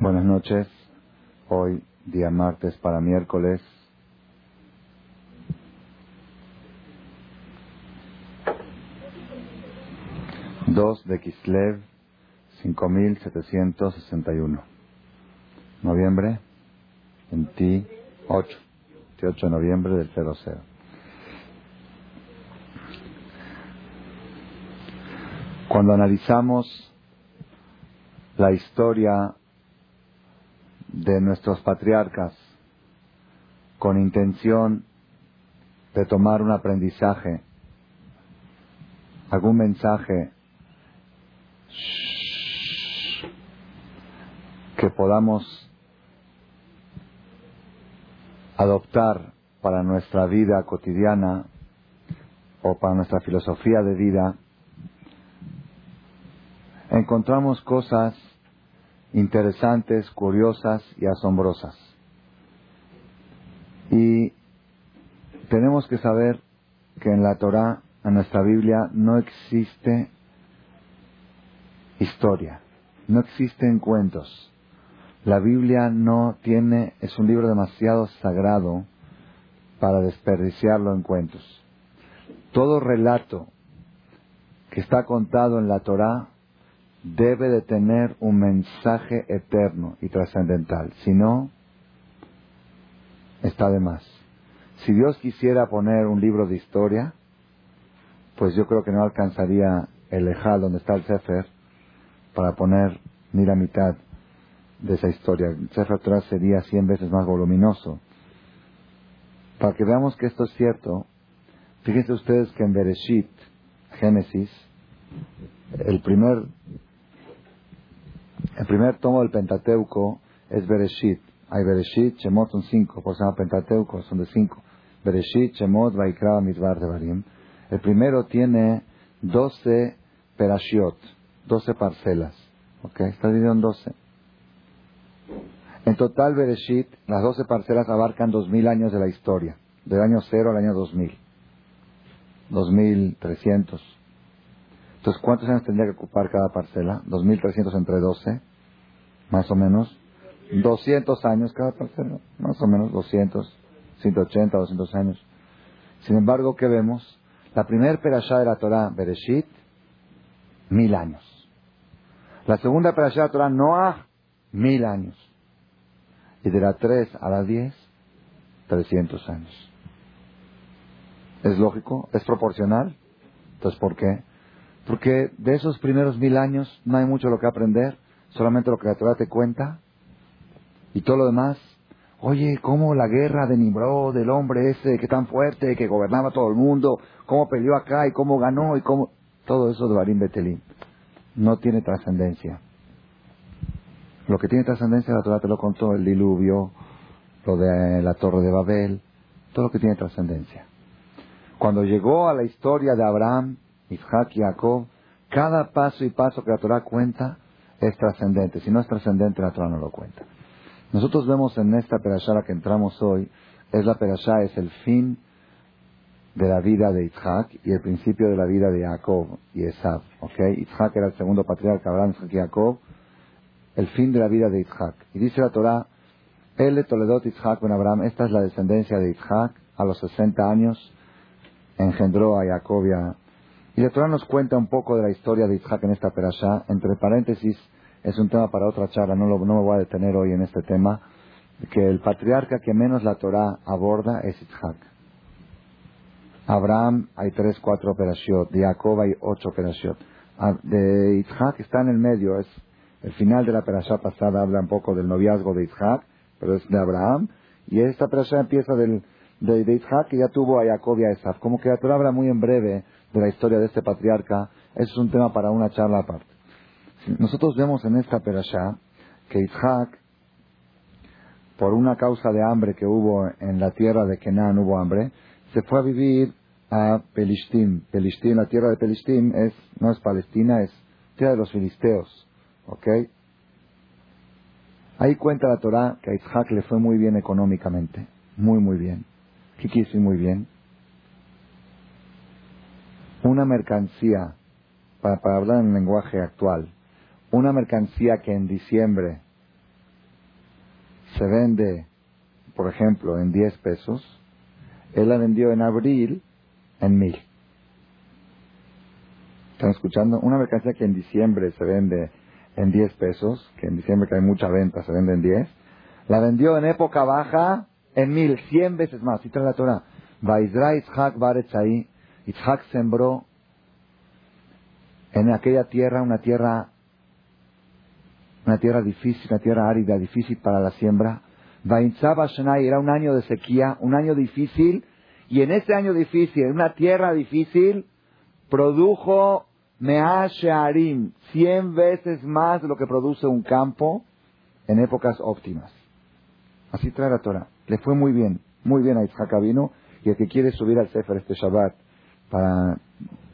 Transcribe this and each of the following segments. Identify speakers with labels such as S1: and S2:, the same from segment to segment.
S1: Buenas noches. Hoy, día martes para miércoles. Dos de Kislev, 5761. Noviembre, 28. 28 de noviembre del 00. Cuando analizamos la historia de nuestros patriarcas con intención de tomar un aprendizaje, algún mensaje que podamos adoptar para nuestra vida cotidiana o para nuestra filosofía de vida, encontramos cosas interesantes, curiosas y asombrosas. Y tenemos que saber que en la Torah, en nuestra Biblia, no existe historia, no existen cuentos. La Biblia no tiene, es un libro demasiado sagrado para desperdiciarlo en cuentos. Todo relato que está contado en la Torah debe de tener un mensaje eterno y trascendental. Si no, está de más. Si Dios quisiera poner un libro de historia, pues yo creo que no alcanzaría el Ejal donde está el Sefer para poner ni la mitad de esa historia. El Sefer Torah sería cien veces más voluminoso. Para que veamos que esto es cierto, fíjense ustedes que en Bereshit, Génesis, el primer el primer tomo del Pentateuco es Bereshit. Hay Bereshit, Shemot son cinco, por eso se Pentateuco, son de cinco. Bereshit, Shemot, Vaikra, Midbar, Devarim. El primero tiene doce perashiot, doce parcelas. ¿Ok? Está dividido en doce. En total, Bereshit, las doce parcelas abarcan dos mil años de la historia, del año cero al año dos mil. Dos mil trescientos. Entonces, ¿cuántos años tendría que ocupar cada parcela? 2.300 entre 12, más o menos. 200 años cada parcela, más o menos 200, 180, 200 años. Sin embargo, ¿qué vemos? La primera perashá de la Torah, Bereshit, mil años. La segunda perashá de la Torah, Noah, mil años. Y de la 3 a la 10, 300 años. ¿Es lógico? ¿Es proporcional? Entonces, ¿por qué? Porque de esos primeros mil años no hay mucho lo que aprender, solamente lo que la Torah te cuenta. Y todo lo demás, oye, cómo la guerra de Nimrod, del hombre ese que tan fuerte, que gobernaba todo el mundo, cómo peleó acá y cómo ganó y cómo... Todo eso de Barim Betelín no tiene trascendencia. Lo que tiene trascendencia la Torah te lo contó, el diluvio, lo de la torre de Babel, todo lo que tiene trascendencia. Cuando llegó a la historia de Abraham, Y Jacob, cada paso y paso que la Torah cuenta es trascendente. Si no es trascendente, la Torah no lo cuenta. Nosotros vemos en esta perashá la que entramos hoy, es la perashá, es el fin de la vida de Isaac y el principio de la vida de Jacob y Esab. ¿okay? Era el segundo patriarca, Abraham, y Jacob, el fin de la vida de Isaac. Y dice la Torah, El Toledot Isaac ben Abraham, esta es la descendencia de Isaac, a los 60 años engendró a Jacob y a y la Torah nos cuenta un poco de la historia de Isaac en esta perashá. Entre paréntesis, es un tema para otra charla, no, no me voy a detener hoy en este tema. Que el patriarca que menos la Torah aborda es Isaac. Abraham hay tres, cuatro perashiot. De Jacob hay ocho perashiot. Ah, de Isaac está en el medio. Es el final de la perashá pasada habla un poco del noviazgo de Isaac, pero es de Abraham. Y esta perashá empieza del, de, de Isaac ya tuvo a Jacob y a Esaf. Como que la Torah habla muy en breve de la historia de este patriarca, eso es un tema para una charla aparte. Nosotros vemos en esta perashá que Isaac, por una causa de hambre que hubo en la tierra de Kenan, hubo hambre, se fue a vivir a Pelishtim. Pelishtim, la tierra de Pelishtim es, no es Palestina, es tierra de los filisteos. ¿Ok? Ahí cuenta la Torah que a Isaac le fue muy bien económicamente. Muy, muy bien. ¿Qué quiere decir muy bien? una mercancía, para, hablar en lenguaje actual, una mercancía que en diciembre se vende, por ejemplo, en 10 pesos, él la vendió en abril en mil. ¿Están escuchando? Una mercancía que en diciembre se vende en 10 pesos, que en diciembre que hay mucha venta se vende en 10, la vendió en época baja en mil, cien veces más. Y trae la Torah. Vaisra Itzhak ahí. Itzhak sembró en aquella tierra, una tierra, una tierra difícil, una tierra árida, difícil para la siembra. Vainzaba Shanai era un año de sequía, un año difícil, y en ese año difícil, en una tierra difícil, produjo Measharim, cien veces más de lo que produce un campo en épocas óptimas. Así trae la Torah. Le fue muy bien, muy bien a Isaac vino, y el que quiere subir al Sefer este Shabbat para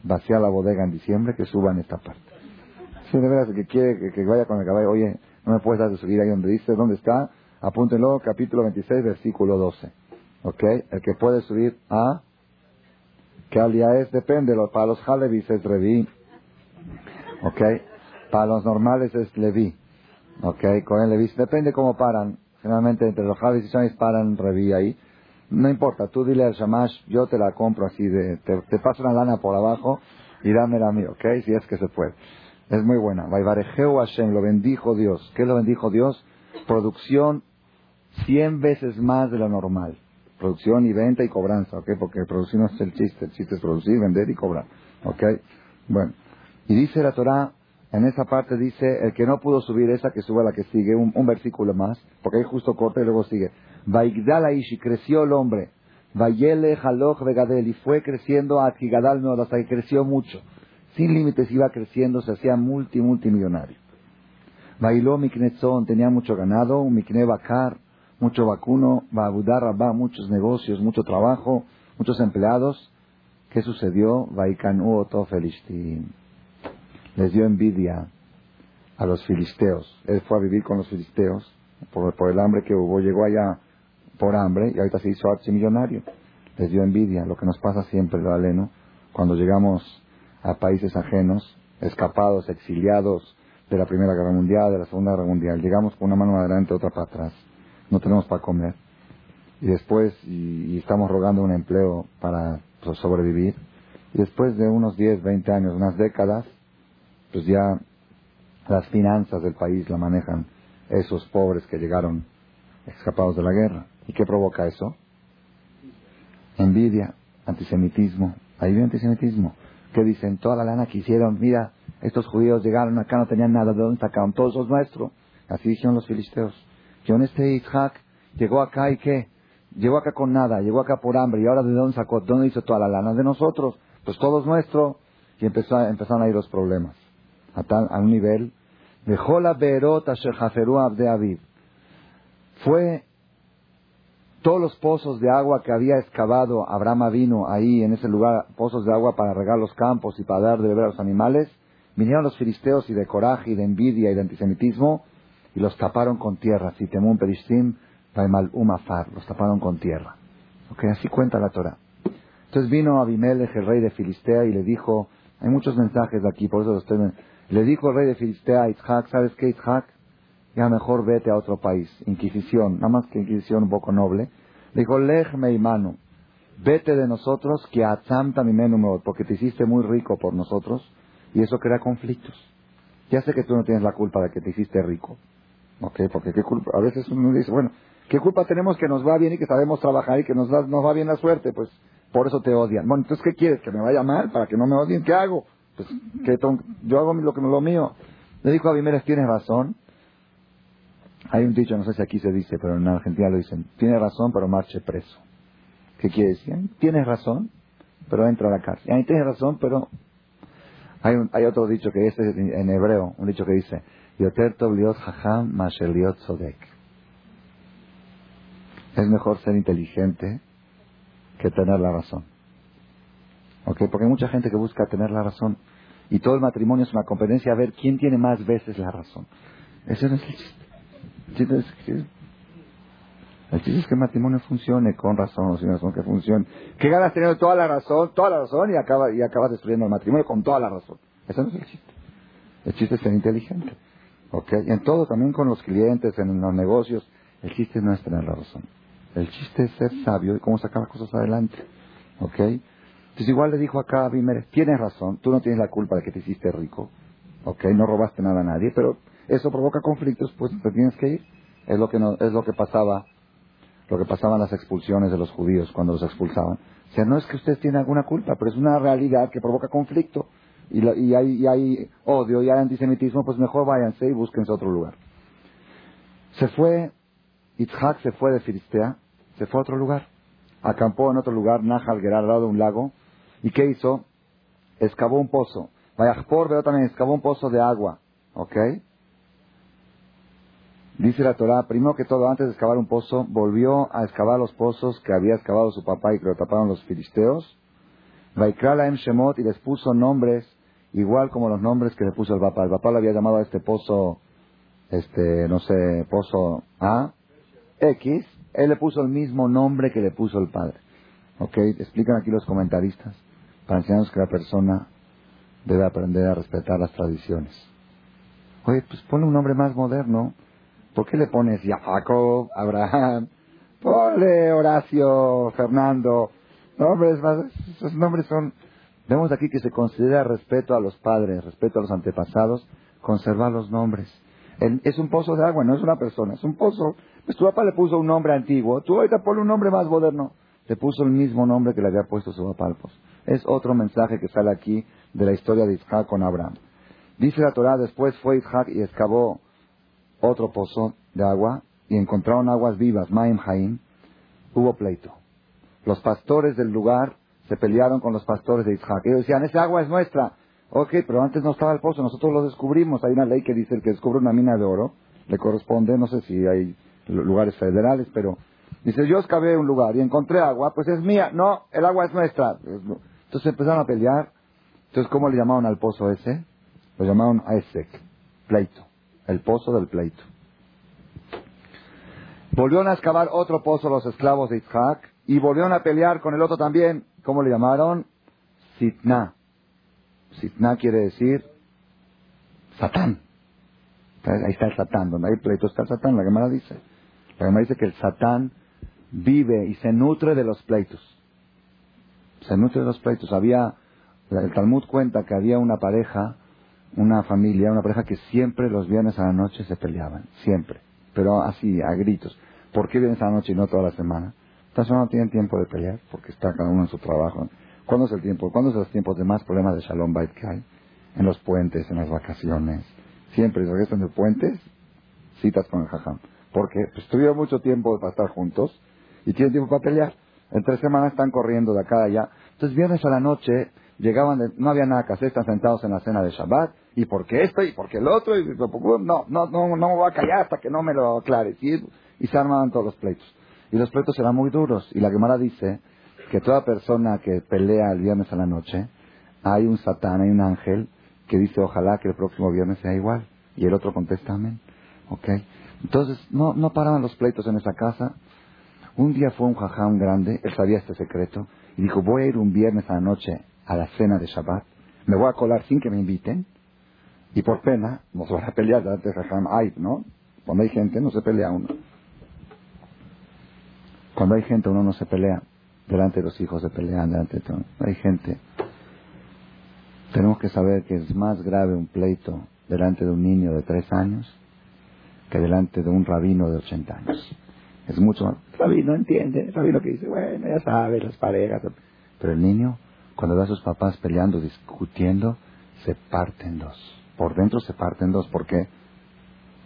S1: vaciar la bodega en diciembre, que suba en esta parte. Si de veras, el que quiere que, vaya con el caballo, oye, no me puedes dar de subir ahí donde dice, ¿dónde está? Apúntenlo, capítulo 26, versículo 12. ¿Ok? El que puede subir a... ¿Qué día es? Depende. Para los Halevis es Revi. ¿Ok? Para los normales es Levi. ¿Ok? Con el Levi. Depende cómo paran. Generalmente entre los Halevis y Shamis paran Revi ahí. No importa, tú dile al Shamash, yo te la compro así, de, te, paso una lana por abajo y dámela a mí, ¿ok? Si es que se puede. Es muy buena. Vaivarejeu Hashem, lo bendijo Dios. ¿Qué lo bendijo Dios? Producción cien veces más de lo normal. Producción y venta y cobranza, ¿ok? Porque producir no es el chiste, el chiste es producir, vender y cobrar, ¿ok? Bueno, y dice la Torah, en esa parte dice, el que no pudo subir esa, que suba la que sigue, un, versículo más, porque ahí justo corta y luego sigue. Vaigdalaish, y creció el hombre. Vayele Haloch Vegadel, fue creciendo a Tigadal no, hasta que creció mucho. Sin límites iba creciendo, se hacía multi, multimillonario. Bailó Miknetzón, tenía mucho ganado, Mikne Bakar, mucho vacuno, Babudar Rabá, muchos negocios, mucho trabajo, muchos empleados. ¿Qué sucedió? Vaikanu Les dio envidia a los filisteos. Él fue a vivir con los filisteos por, por el hambre que hubo. Llegó allá por hambre y ahorita se hizo millonario Les dio envidia, lo que nos pasa siempre, lo cuando llegamos a países ajenos, escapados, exiliados de la Primera Guerra Mundial, de la Segunda Guerra Mundial. Llegamos con una mano adelante, otra para atrás. No tenemos para comer. Y después, y, estamos rogando un empleo para pues, sobrevivir. Y después de unos 10, 20 años, unas décadas, pues ya las finanzas del país la manejan esos pobres que llegaron escapados de la guerra. ¿Y qué provoca eso? Envidia, antisemitismo. Ahí viene antisemitismo. ¿Qué dicen? Toda la lana que hicieron, mira, estos judíos llegaron acá, no tenían nada, ¿de dónde sacaron? Todos los nuestros. Así dijeron los filisteos. en este Isaac llegó acá y qué? Llegó acá con nada, llegó acá por hambre. ¿Y ahora de dónde sacó? ¿Dónde hizo toda la lana? De nosotros. Pues todos nuestros. Y empezó, empezaron a ir los problemas. A, tal, a un nivel. Dejó la berota de Aviv. Fue todos los pozos de agua que había excavado Abraham vino ahí en ese lugar, pozos de agua para regar los campos y para dar de beber a los animales, vinieron los filisteos y de coraje y de envidia y de antisemitismo y los taparon con tierra. Si temun perishtim, mal umafar, los taparon con tierra. Ok, así cuenta la Torah. Entonces vino Abimelech, el rey de Filistea, y le dijo, hay muchos mensajes de aquí, por eso estoy... Le dijo el rey de Filistea a Itzhak, ¿sabes qué, Itzhak? ya mejor vete a otro país. Inquisición, nada más que Inquisición un poco noble. Dijo, lej meimanu, vete de nosotros, que atzamta mi menú, porque te hiciste muy rico por nosotros, y eso crea conflictos. Ya sé que tú no tienes la culpa de que te hiciste rico. ¿Ok? Porque qué culpa, a veces uno dice, bueno, ¿qué culpa tenemos que nos va bien y que sabemos trabajar y que nos, nos va bien la suerte? Pues por eso te odian. Bueno, entonces, ¿qué quieres? ¿Que me vaya mal para que no me odien? ¿Qué hago? Pues que yo hago lo que lo mío. Le dijo a Abimelech, tienes razón, hay un dicho, no sé si aquí se dice, pero en Argentina lo dicen, tiene razón, pero marche preso. ¿Qué quiere decir? Tienes razón, pero entra a la cárcel. Ahí tienes razón, pero... Hay, un, hay otro dicho que es en hebreo, un dicho que dice, Yoter Es mejor ser inteligente que tener la razón. ¿Ok? Porque hay mucha gente que busca tener la razón. Y todo el matrimonio es una competencia a ver quién tiene más veces la razón. Ese no es el chiste. El chiste es que el matrimonio funcione con razón o sin razón, que funcione. ¿Qué ganas teniendo toda la razón, toda la razón y acaba y acabas destruyendo el matrimonio con toda la razón? Eso no es el chiste. El chiste es ser inteligente. ¿Ok? Y en todo, también con los clientes, en los negocios. El chiste no es tener la razón. El chiste es ser sabio y cómo sacar las cosas adelante. ¿Ok? Entonces igual le dijo acá a Abimelech, tienes razón, tú no tienes la culpa de que te hiciste rico. ¿Ok? No robaste nada a nadie, pero eso provoca conflictos, pues te tienes que ir. Es lo que, no, es lo que pasaba, lo que pasaban las expulsiones de los judíos cuando los expulsaban. O sea, no es que ustedes tienen alguna culpa, pero es una realidad que provoca conflicto y, y, hay, y hay odio y hay antisemitismo, pues mejor váyanse y búsquense otro lugar. Se fue, Itzhak se fue de Filistea, se fue a otro lugar. Acampó en otro lugar, Nahal Gerar, al lado de un lago. ¿Y qué hizo? Excavó un pozo. Vayajpor, pero también excavó un pozo de agua. ¿Ok? Dice la Torah, primero que todo, antes de excavar un pozo, volvió a excavar los pozos que había excavado su papá y que lo taparon los filisteos. Vaikrala em Shemot y les puso nombres igual como los nombres que le puso el papá. El papá le había llamado a este pozo, este, no sé, pozo A, X. Él le puso el mismo nombre que le puso el padre. ¿Ok? Explican aquí los comentaristas para enseñarnos que la persona debe aprender a respetar las tradiciones. Oye, pues ponle un nombre más moderno. ¿Por qué le pones Jacob, Abraham? Ponle Horacio, Fernando. Nombres más, esos nombres son... Vemos aquí que se considera respeto a los padres, respeto a los antepasados, conservar los nombres. es un pozo de agua, no es una persona, es un pozo. Pues tu papá le puso un nombre antiguo, tú ahorita ponle un nombre más moderno. Le puso el mismo nombre que le había puesto su papá. Es otro mensaje que sale aquí de la historia de Isaac con Abraham. Dice la Torah, después fue Isaac y excavó otro pozo de agua y encontraron aguas vivas, Maim Haim, hubo pleito. Los pastores del lugar se pelearon con los pastores de Isaac. Ellos decían, esa agua es nuestra. Ok, pero antes no estaba el pozo, nosotros lo descubrimos. Hay una ley que dice el que descubre una mina de oro, le corresponde, no sé si hay lugares federales, pero dice, yo excavé un lugar y encontré agua, pues es mía. No, el agua es nuestra. Entonces empezaron a pelear. Entonces, ¿cómo le llamaron al pozo ese? Lo llamaron Aesek, pleito el pozo del pleito. Volvieron a excavar otro pozo los esclavos de Isaac y volvieron a pelear con el otro también. ¿Cómo le llamaron? Sitna. Sitna quiere decir Satán. Ahí está el Satán, donde hay pleito está el Satán, la Gemara dice. La Gemara dice que el Satán vive y se nutre de los pleitos. Se de los pleitos. Había, el Talmud cuenta que había una pareja una familia, una pareja que siempre los viernes a la noche se peleaban, siempre, pero así, a gritos. ¿Por qué viernes a la noche y no toda la semana? Esta semana no tienen tiempo de pelear porque está cada uno en su trabajo. ¿Cuándo es el tiempo? ¿Cuándo son los tiempos de más problemas de Shalom Bait que hay? En los puentes, en las vacaciones. Siempre, si regresan de puentes, citas con el jajam. Porque pues, tuvieron mucho tiempo para estar juntos y tienen tiempo para pelear. En tres semanas están corriendo de acá a allá. Entonces, viernes a la noche, llegaban, no había nada que hacer, están sentados en la cena de Shabbat, y porque esto, y porque el otro, y no, no, no, no me voy a callar hasta que no me lo aclares. Y, y se armaban todos los pleitos. Y los pleitos eran muy duros. Y la Gemara dice que toda persona que pelea el viernes a la noche, hay un satán, hay un ángel que dice ojalá que el próximo viernes sea igual. Y el otro contesta amén. ¿Ok? Entonces, no, no paraban los pleitos en esa casa. Un día fue un jajam grande, él sabía este secreto, y dijo, voy a ir un viernes a la noche a la cena de Shabbat, me voy a colar sin que me inviten, y por pena nos van a pelear delante de Jajam Ay, ¿no? Cuando hay gente no se pelea uno. Cuando hay gente uno no se pelea delante de los hijos se pelean delante de todo. Hay gente. Tenemos que saber que es más grave un pleito delante de un niño de tres años que delante de un rabino de ochenta años. Es mucho más. El rabino entiende, el rabino que dice, bueno, ya sabe, las parejas. Pero el niño cuando ve a sus papás peleando, discutiendo, se parten dos. Por dentro se parten dos. ¿Por qué?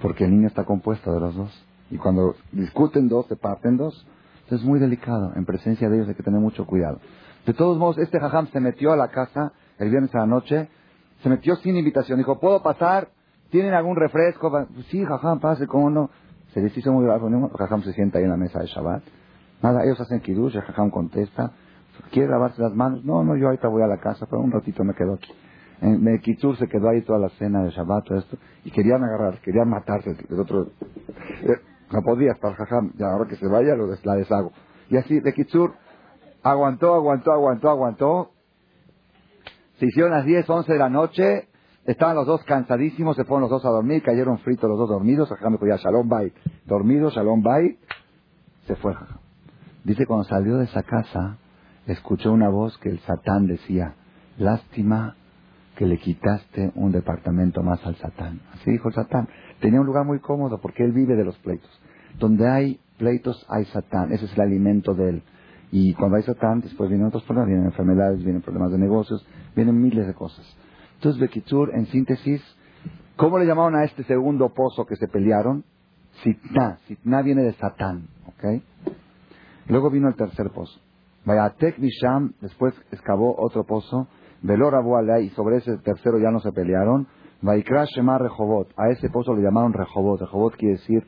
S1: Porque el niño está compuesto de los dos. Y cuando discuten dos, se parten dos. Entonces es muy delicado. En presencia de ellos hay que tener mucho cuidado. De todos modos, este jajam se metió a la casa el viernes a la noche. Se metió sin invitación. Dijo, ¿puedo pasar? ¿Tienen algún refresco? Sí, jajam, pase, ¿cómo no? Se les hizo muy bravo. El jajam se sienta ahí en la mesa de Shabbat. Nada, ellos hacen kiddush, el jajam contesta. ¿Quiere lavarse las manos? No, no, yo ahorita voy a la casa, pero un ratito me quedo aquí. En Mekitur se quedó ahí toda la cena de Shabbat, todo esto, y querían agarrar, querían matarse. El otro, eh, no podía estar, jajam, ya ahora que se vaya lo la deshago. Y así, de Kitsur, aguantó, aguantó, aguantó, aguantó. Se hicieron las 10, 11 de la noche, estaban los dos cansadísimos, se fueron los dos a dormir, cayeron fritos los dos dormidos, Jajam dijo ya, Shalom Bay, dormido, Shalom Bay, se fue. Dice, cuando salió de esa casa, escuchó una voz que el Satán decía, lástima que le quitaste un departamento más al Satán. Así dijo el Satán. Tenía un lugar muy cómodo porque él vive de los pleitos. Donde hay pleitos hay Satán, ese es el alimento de él. Y cuando hay Satán, después vienen otros problemas, vienen enfermedades, vienen problemas de negocios, vienen miles de cosas. Entonces, Bekitur, en síntesis, ¿cómo le llamaron a este segundo pozo que se pelearon? Sitna. Sitna viene de Satán, ¿ok? Luego vino el tercer pozo. Vayatek Misham, después excavó otro pozo. Velora y sobre ese tercero ya no se pelearon. Vaikra Shema Rehobot. A ese pozo le llamaron Rehobot. Rehobot quiere decir,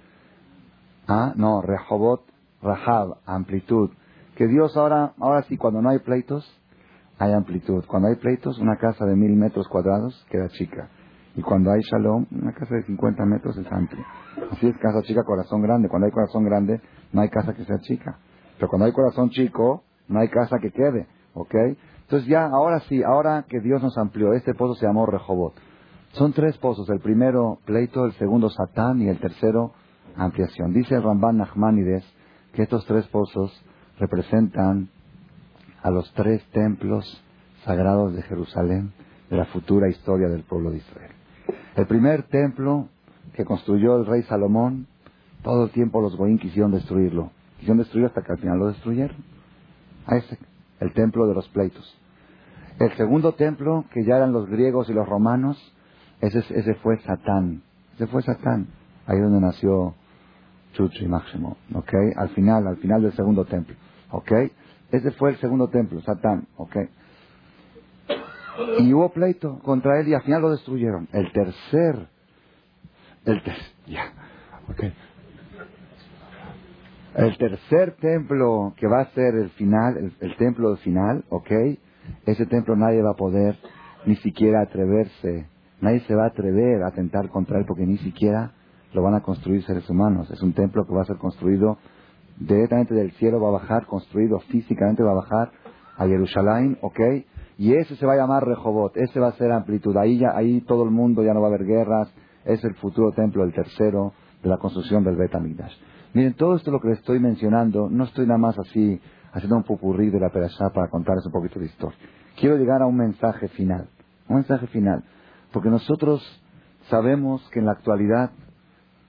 S1: ah, no, Rehobot, Rahab, amplitud. Que Dios ahora, ahora sí, cuando no hay pleitos, hay amplitud. Cuando hay pleitos, una casa de mil metros cuadrados queda chica. Y cuando hay shalom, una casa de 50 metros es amplia. Así es casa chica, corazón grande. Cuando hay corazón grande, no hay casa que sea chica. Pero cuando hay corazón chico, no hay casa que quede. ¿Ok? Entonces ya, ahora sí, ahora que Dios nos amplió, este pozo se llamó Rehobot. Son tres pozos. El primero, pleito. El segundo, Satán. Y el tercero, ampliación. Dice Ramban Nachmanides que estos tres pozos representan a los tres templos sagrados de Jerusalén de la futura historia del pueblo de Israel. El primer templo que construyó el rey Salomón, todo el tiempo los goín quisieron destruirlo. Quisieron destruirlo hasta que al final lo destruyeron. A ese, el templo de los pleitos. El segundo templo, que ya eran los griegos y los romanos, ese, ese fue Satán. Ese fue Satán. Ahí donde nació Chucho y Máximo. ¿Ok? Al final, al final del segundo templo. ¿Ok? Ese fue el segundo templo, Satán. ¿Ok? Y hubo pleito contra él y al final lo destruyeron. El tercer, el ya, okay. El tercer templo que va a ser el final, el, el templo final, ¿ok? Ese templo nadie va a poder ni siquiera atreverse, nadie se va a atrever a atentar contra él porque ni siquiera lo van a construir seres humanos. Es un templo que va a ser construido directamente del cielo, va a bajar, construido físicamente, va a bajar a Jerusalén, ¿ok? Y ese se va a llamar Rehobot, ese va a ser amplitud. Ahí, ya, ahí todo el mundo ya no va a haber guerras, es el futuro templo, el tercero de la construcción del Bet Miren, todo esto lo que les estoy mencionando, no estoy nada más así haciendo un pupurrí de la Perashá para contarles un poquito de historia. Quiero llegar a un mensaje final, un mensaje final, porque nosotros sabemos que en la actualidad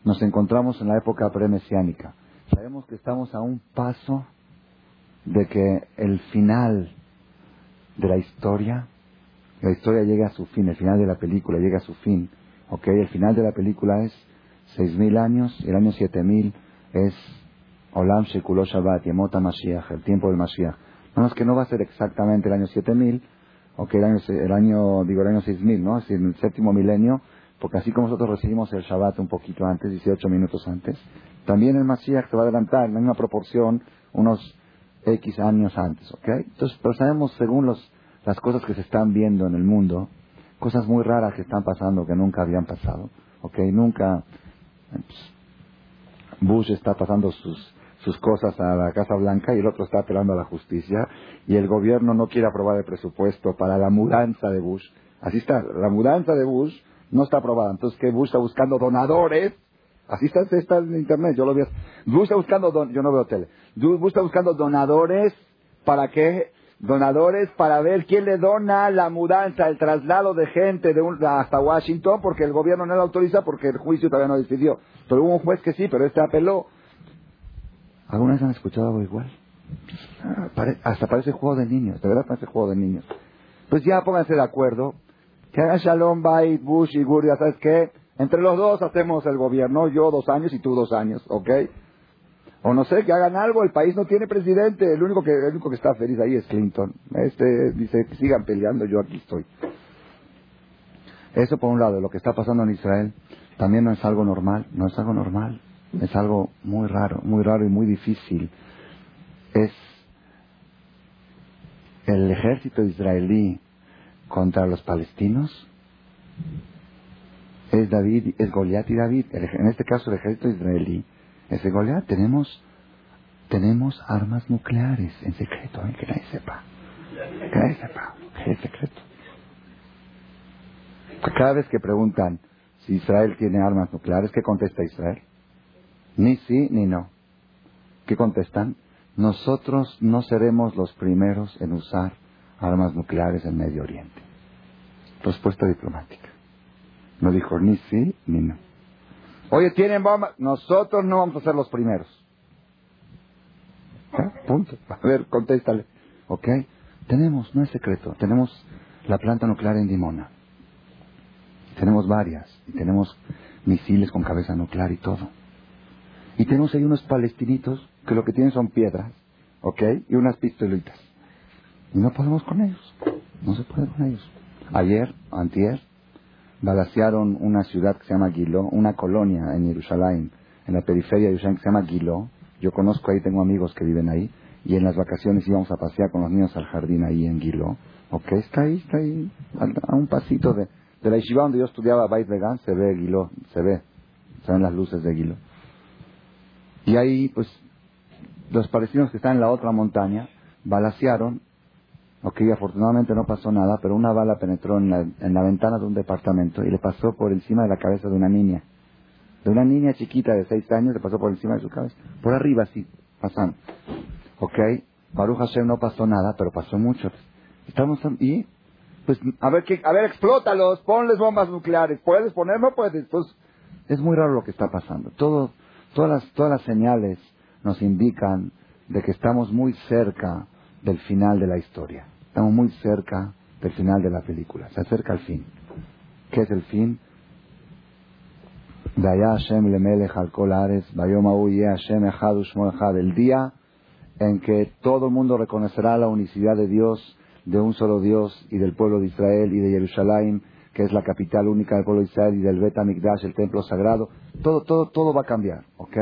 S1: nos encontramos en la época premesiánica. Sabemos que estamos a un paso de que el final de la historia, la historia llega a su fin, el final de la película llega a su fin. ¿Ok? El final de la película es seis mil años, el año siete mil es Olam Shekulo Shabbat, Yemota Mashiach, el tiempo del Mashiach. No, es que no va a ser exactamente el año siete mil, ok, el año, el año, digo el año seis mil, ¿no? Es decir, el séptimo milenio, porque así como nosotros recibimos el Shabbat un poquito antes, 18 minutos antes, también el Mashiach se va a adelantar en la misma proporción unos X años antes, ¿ok? Entonces, pero sabemos, según los, las cosas que se están viendo en el mundo, cosas muy raras que están pasando que nunca habían pasado, ¿ok? Nunca, pues, Bush está pasando sus, sus cosas a la Casa Blanca y el otro está apelando a la justicia y el gobierno no quiere aprobar el presupuesto para la mudanza de Bush. Así está, la mudanza de Bush no está aprobada. Entonces, que Bush está buscando donadores Así está, en internet, yo lo vi. Bush está buscando, yo no veo tele. Bush está buscando donadores, ¿para qué? Donadores para ver quién le dona la mudanza, el traslado de gente de un, hasta Washington, porque el gobierno no lo autoriza porque el juicio todavía no decidió. Pero hubo un juez que sí, pero este apeló. ¿Alguna vez han escuchado algo igual? Ah, hasta parece juego de niños, de verdad parece juego de niños. Pues ya pónganse de acuerdo. Que haga Shalom, Bait, Bush y Guria, ¿sabes qué? Entre los dos hacemos el gobierno, yo dos años y tú dos años, ¿ok? O no sé, que hagan algo, el país no tiene presidente, el único que, el único que está feliz ahí es Clinton. Este dice, sigan peleando, yo aquí estoy. Eso por un lado, lo que está pasando en Israel también no es algo normal, no es algo normal, es algo muy raro, muy raro y muy difícil. Es el ejército israelí contra los palestinos es David, es Goliat y David. En este caso el ejército israelí es de Goliat. Tenemos, tenemos armas nucleares en secreto, ¿eh? que nadie sepa. Que nadie sepa, que es secreto. Cada vez que preguntan si Israel tiene armas nucleares, ¿qué contesta Israel? Ni sí ni no. ¿Qué contestan? Nosotros no seremos los primeros en usar armas nucleares en Medio Oriente. Respuesta diplomática. No dijo ni sí ni no. Oye, ¿tienen bombas? Nosotros no vamos a ser los primeros. ¿Eh? Punto. A ver, contéstale. ¿Ok? Tenemos, no es secreto, tenemos la planta nuclear en Dimona. Tenemos varias. Y tenemos misiles con cabeza nuclear y todo. Y tenemos ahí unos palestinitos que lo que tienen son piedras, ¿ok? Y unas pistolitas. Y no podemos con ellos. No se puede con ellos. Ayer, antier, balasearon una ciudad que se llama Gilo, una colonia en Jerusalén, en la periferia de Jerusalén que se llama Gilo. Yo conozco ahí, tengo amigos que viven ahí. Y en las vacaciones íbamos a pasear con los niños al jardín ahí en Gilo. ¿Ok? Está ahí, está ahí, a, un pasito de, la yeshiva donde yo estudiaba Bait Vegan, se ve Gilo, se ve. Se ven las luces de Gilo. Y ahí, pues, los palestinos que están en la otra montaña balasearon, ok, afortunadamente no pasó nada, pero una bala penetró en la, en la ventana de un departamento y le pasó por encima de la cabeza de una niña. De una niña chiquita de seis años le pasó por encima de su cabeza. Por arriba, sí, pasan. Ok, Baruch Hashem no pasó nada, pero pasó mucho. Estamos, y, pues, a ver, a ver, explótalos, ponles bombas nucleares. ¿Puedes poner? No puedes. Pues, es muy raro lo que está pasando. Todo, todas las, todas las señales nos indican de que estamos muy cerca del final de la historia. Estamos muy cerca del final de la película. Se acerca el fin. ¿Qué es el fin? El día en que todo el mundo reconocerá la unicidad de Dios, de un solo Dios y del pueblo de Israel y de Jerusalén, que es la capital única del pueblo de Israel y del Bet Amikdash, el templo sagrado. Todo, todo, todo va a cambiar, ¿ok?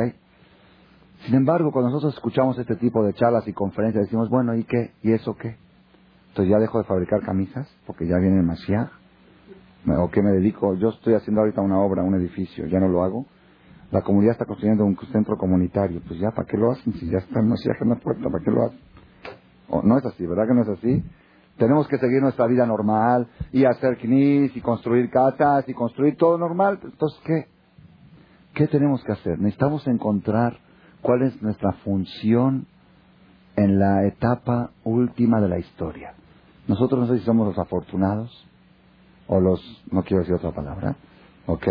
S1: Sin embargo, cuando nosotros escuchamos este tipo de charlas y conferencias, decimos, bueno, ¿y qué? ¿Y eso qué? Entonces ya dejo de fabricar camisas, porque ya viene el Mashiach. ¿O qué me dedico? Yo estoy haciendo ahorita una obra, un edificio, ya no lo hago. La comunidad está construyendo un centro comunitario. Pues ya, ¿para qué lo hacen? Si ya está el Mashiach en la puerta, ¿para qué lo hacen? O, no es así, ¿verdad que no es así? Tenemos que seguir nuestra vida normal y hacer knis y construir casas y construir todo normal. Entonces, ¿qué? ¿Qué tenemos que hacer? Necesitamos encontrar cuál es nuestra función en la etapa última de la historia. Nosotros no sé si somos los afortunados o los, no quiero decir otra palabra, ¿ok?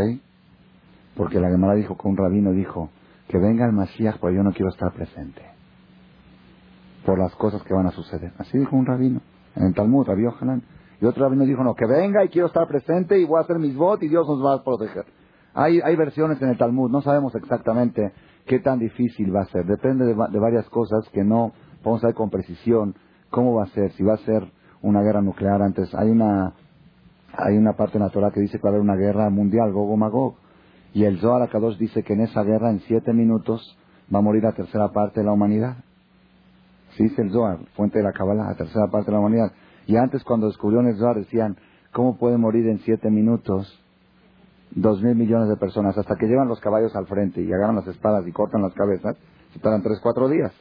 S1: Porque la Gemara dijo que un rabino dijo que venga el Mashiach, pero yo no quiero estar presente por las cosas que van a suceder. Así dijo un rabino en el Talmud, Rabbi Yohanan. Y otro rabino dijo, no, que venga y quiero estar presente y voy a hacer mis votos y Dios nos va a proteger. Hay, hay versiones en el Talmud, no sabemos exactamente qué tan difícil va a ser. Depende de, varias cosas que no podemos saber con precisión cómo va a ser, si va a ser una guerra nuclear antes. Hay una, hay una parte natural que dice que va a haber una guerra mundial, Gog Magog. Y el Zohar Akadosh dice que en esa guerra, en siete minutos, va a morir la tercera parte de la humanidad. Sí, dice el Zohar, fuente de la Kabbalah, la tercera parte de la humanidad. Y antes, cuando descubrieron el Zohar, decían, ¿cómo puede morir en siete minutos dos mil millones de personas, hasta que llevan los caballos al frente y agarran las espadas y cortan las cabezas, se tardan tres, cuatro días.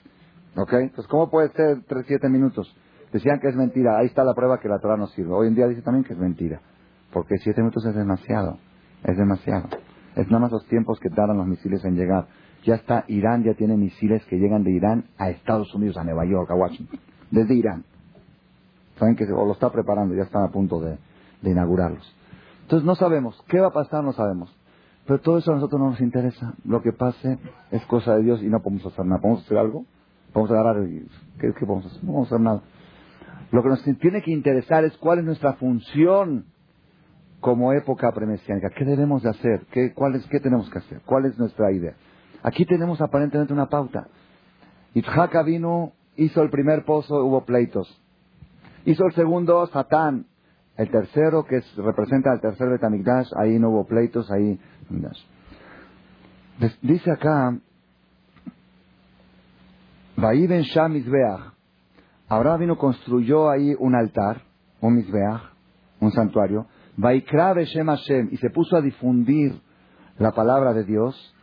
S1: ¿Ok? Entonces, ¿cómo puede ser tres, siete minutos? Decían que es mentira. Ahí está la prueba que la Torah no sirve. Hoy en día dice también que es mentira. Porque siete minutos es demasiado. Es demasiado. Es nada más los tiempos que tardan los misiles en llegar. Ya está, Irán ya tiene misiles que llegan de Irán a Estados Unidos, a Nueva York, a Washington. Desde Irán. Saben que o lo está preparando, ya están a punto de inaugurarlos. Entonces no sabemos. ¿Qué va a pasar? No sabemos. Pero todo eso a nosotros no nos interesa. Lo que pase es cosa de Dios y no podemos hacer nada. ¿Podemos hacer algo? ¿Podemos agarrar? ¿Qué, qué podemos hacer? No podemos hacer nada. Lo que nos tiene que interesar es cuál es nuestra función como época premesiánica. ¿Qué debemos de hacer? ¿Qué, cuál es, ¿Qué tenemos que hacer? ¿Cuál es nuestra idea? Aquí tenemos aparentemente una pauta. Itzhak vino, hizo el primer pozo, hubo pleitos. Hizo el segundo, Satán el tercero, que representa al tercer Betamigdash, ahí no hubo pleitos, ahí. Dice acá, Sham. Abraham vino, construyó ahí un altar, un Mizbeach, un santuario. Vaikra Beshem Hashem, y se puso a difundir la palabra de Dios.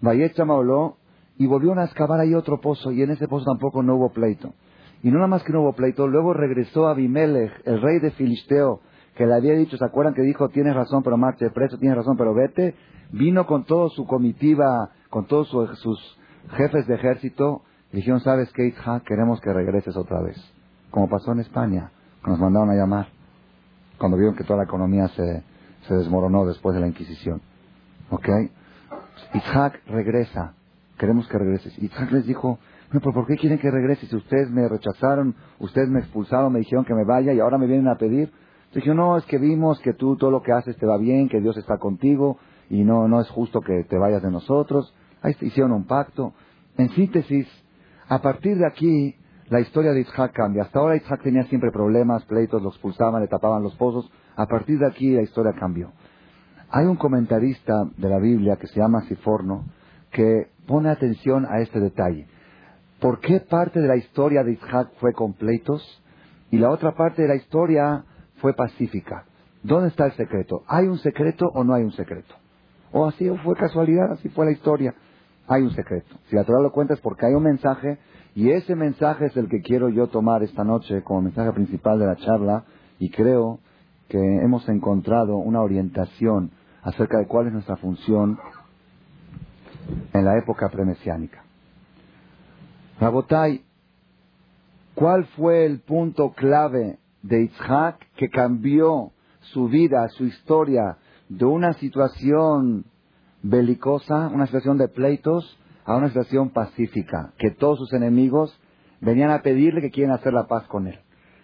S1: Maoló, y volvió a excavar ahí otro pozo, y en ese pozo tampoco no hubo pleito. Y no nada más que no hubo pleito, luego regresó Abimelech, el rey de Filisteo, que le había dicho, ¿se acuerdan que dijo, tienes razón, pero marche preso, tienes razón, pero vete? Vino con toda su comitiva, con todos sus jefes de ejército, dijeron, ¿sabes qué, hija? Queremos que regreses otra vez. Como pasó en España, que nos mandaron a llamar, cuando vieron que toda la economía se, se desmoronó después de la Inquisición. ¿Ok? Isaac regresa. Queremos que regreses. Isaac les dijo, no, pero ¿por qué quieren que regrese? Si ustedes me rechazaron, ustedes me expulsaron, me dijeron que me vaya y ahora me vienen a pedir. Dijo, no, es que vimos que tú todo lo que haces te va bien, que Dios está contigo y no, no es justo que te vayas de nosotros. Ahí hicieron un pacto. En síntesis, a partir de aquí, la historia de Isaac cambia. Hasta ahora Isaac tenía siempre problemas, pleitos, lo expulsaban, le tapaban los pozos. A partir de aquí la historia cambió. Hay un comentarista de la Biblia que se llama Siforno que pone atención a este detalle. ¿Por qué parte de la historia de Isaac fue con pleitos y la otra parte de la historia fue pacífica? ¿Dónde está el secreto? ¿Hay un secreto o no hay un secreto? O así fue casualidad, así fue la historia. Hay un secreto. Si la Torah lo cuenta es porque hay un mensaje y ese mensaje es el que quiero yo tomar esta noche como mensaje principal de la charla y creo que hemos encontrado una orientación acerca de cuál es nuestra función en la época premesiánica. Rabotai, ¿cuál fue el punto clave de Isaac que cambió su vida, su historia, de una situación belicosa, una situación de pleitos, a una situación pacífica, que todos sus enemigos venían a pedirle que quieren hacer la paz con él.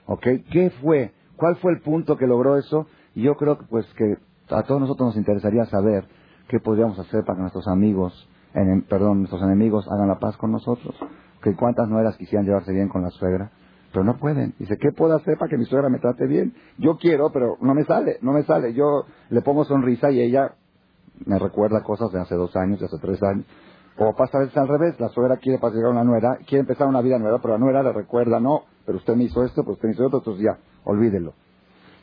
S1: ¿Ok? ¿Qué fue? ¿Cuál fue el punto que logró eso? Y yo creo que, pues, que a todos nosotros nos interesaría saber qué podríamos hacer para que nuestros amigos, perdón, nuestros enemigos hagan la paz con nosotros. Que cuántas nueras quisieran llevarse bien con la suegra, pero no pueden. Dice, ¿qué puedo hacer para que mi suegra me trate bien? Yo quiero, pero no me sale, no me sale. Yo le pongo sonrisa y ella me recuerda cosas de hace dos años, de hace tres años. O pasa a veces al revés, la suegra quiere pasar a una nuera, quiere empezar una vida nueva, pero la nuera le recuerda, no, pero usted me hizo esto, pues usted me hizo esto, entonces ya, olvídelo.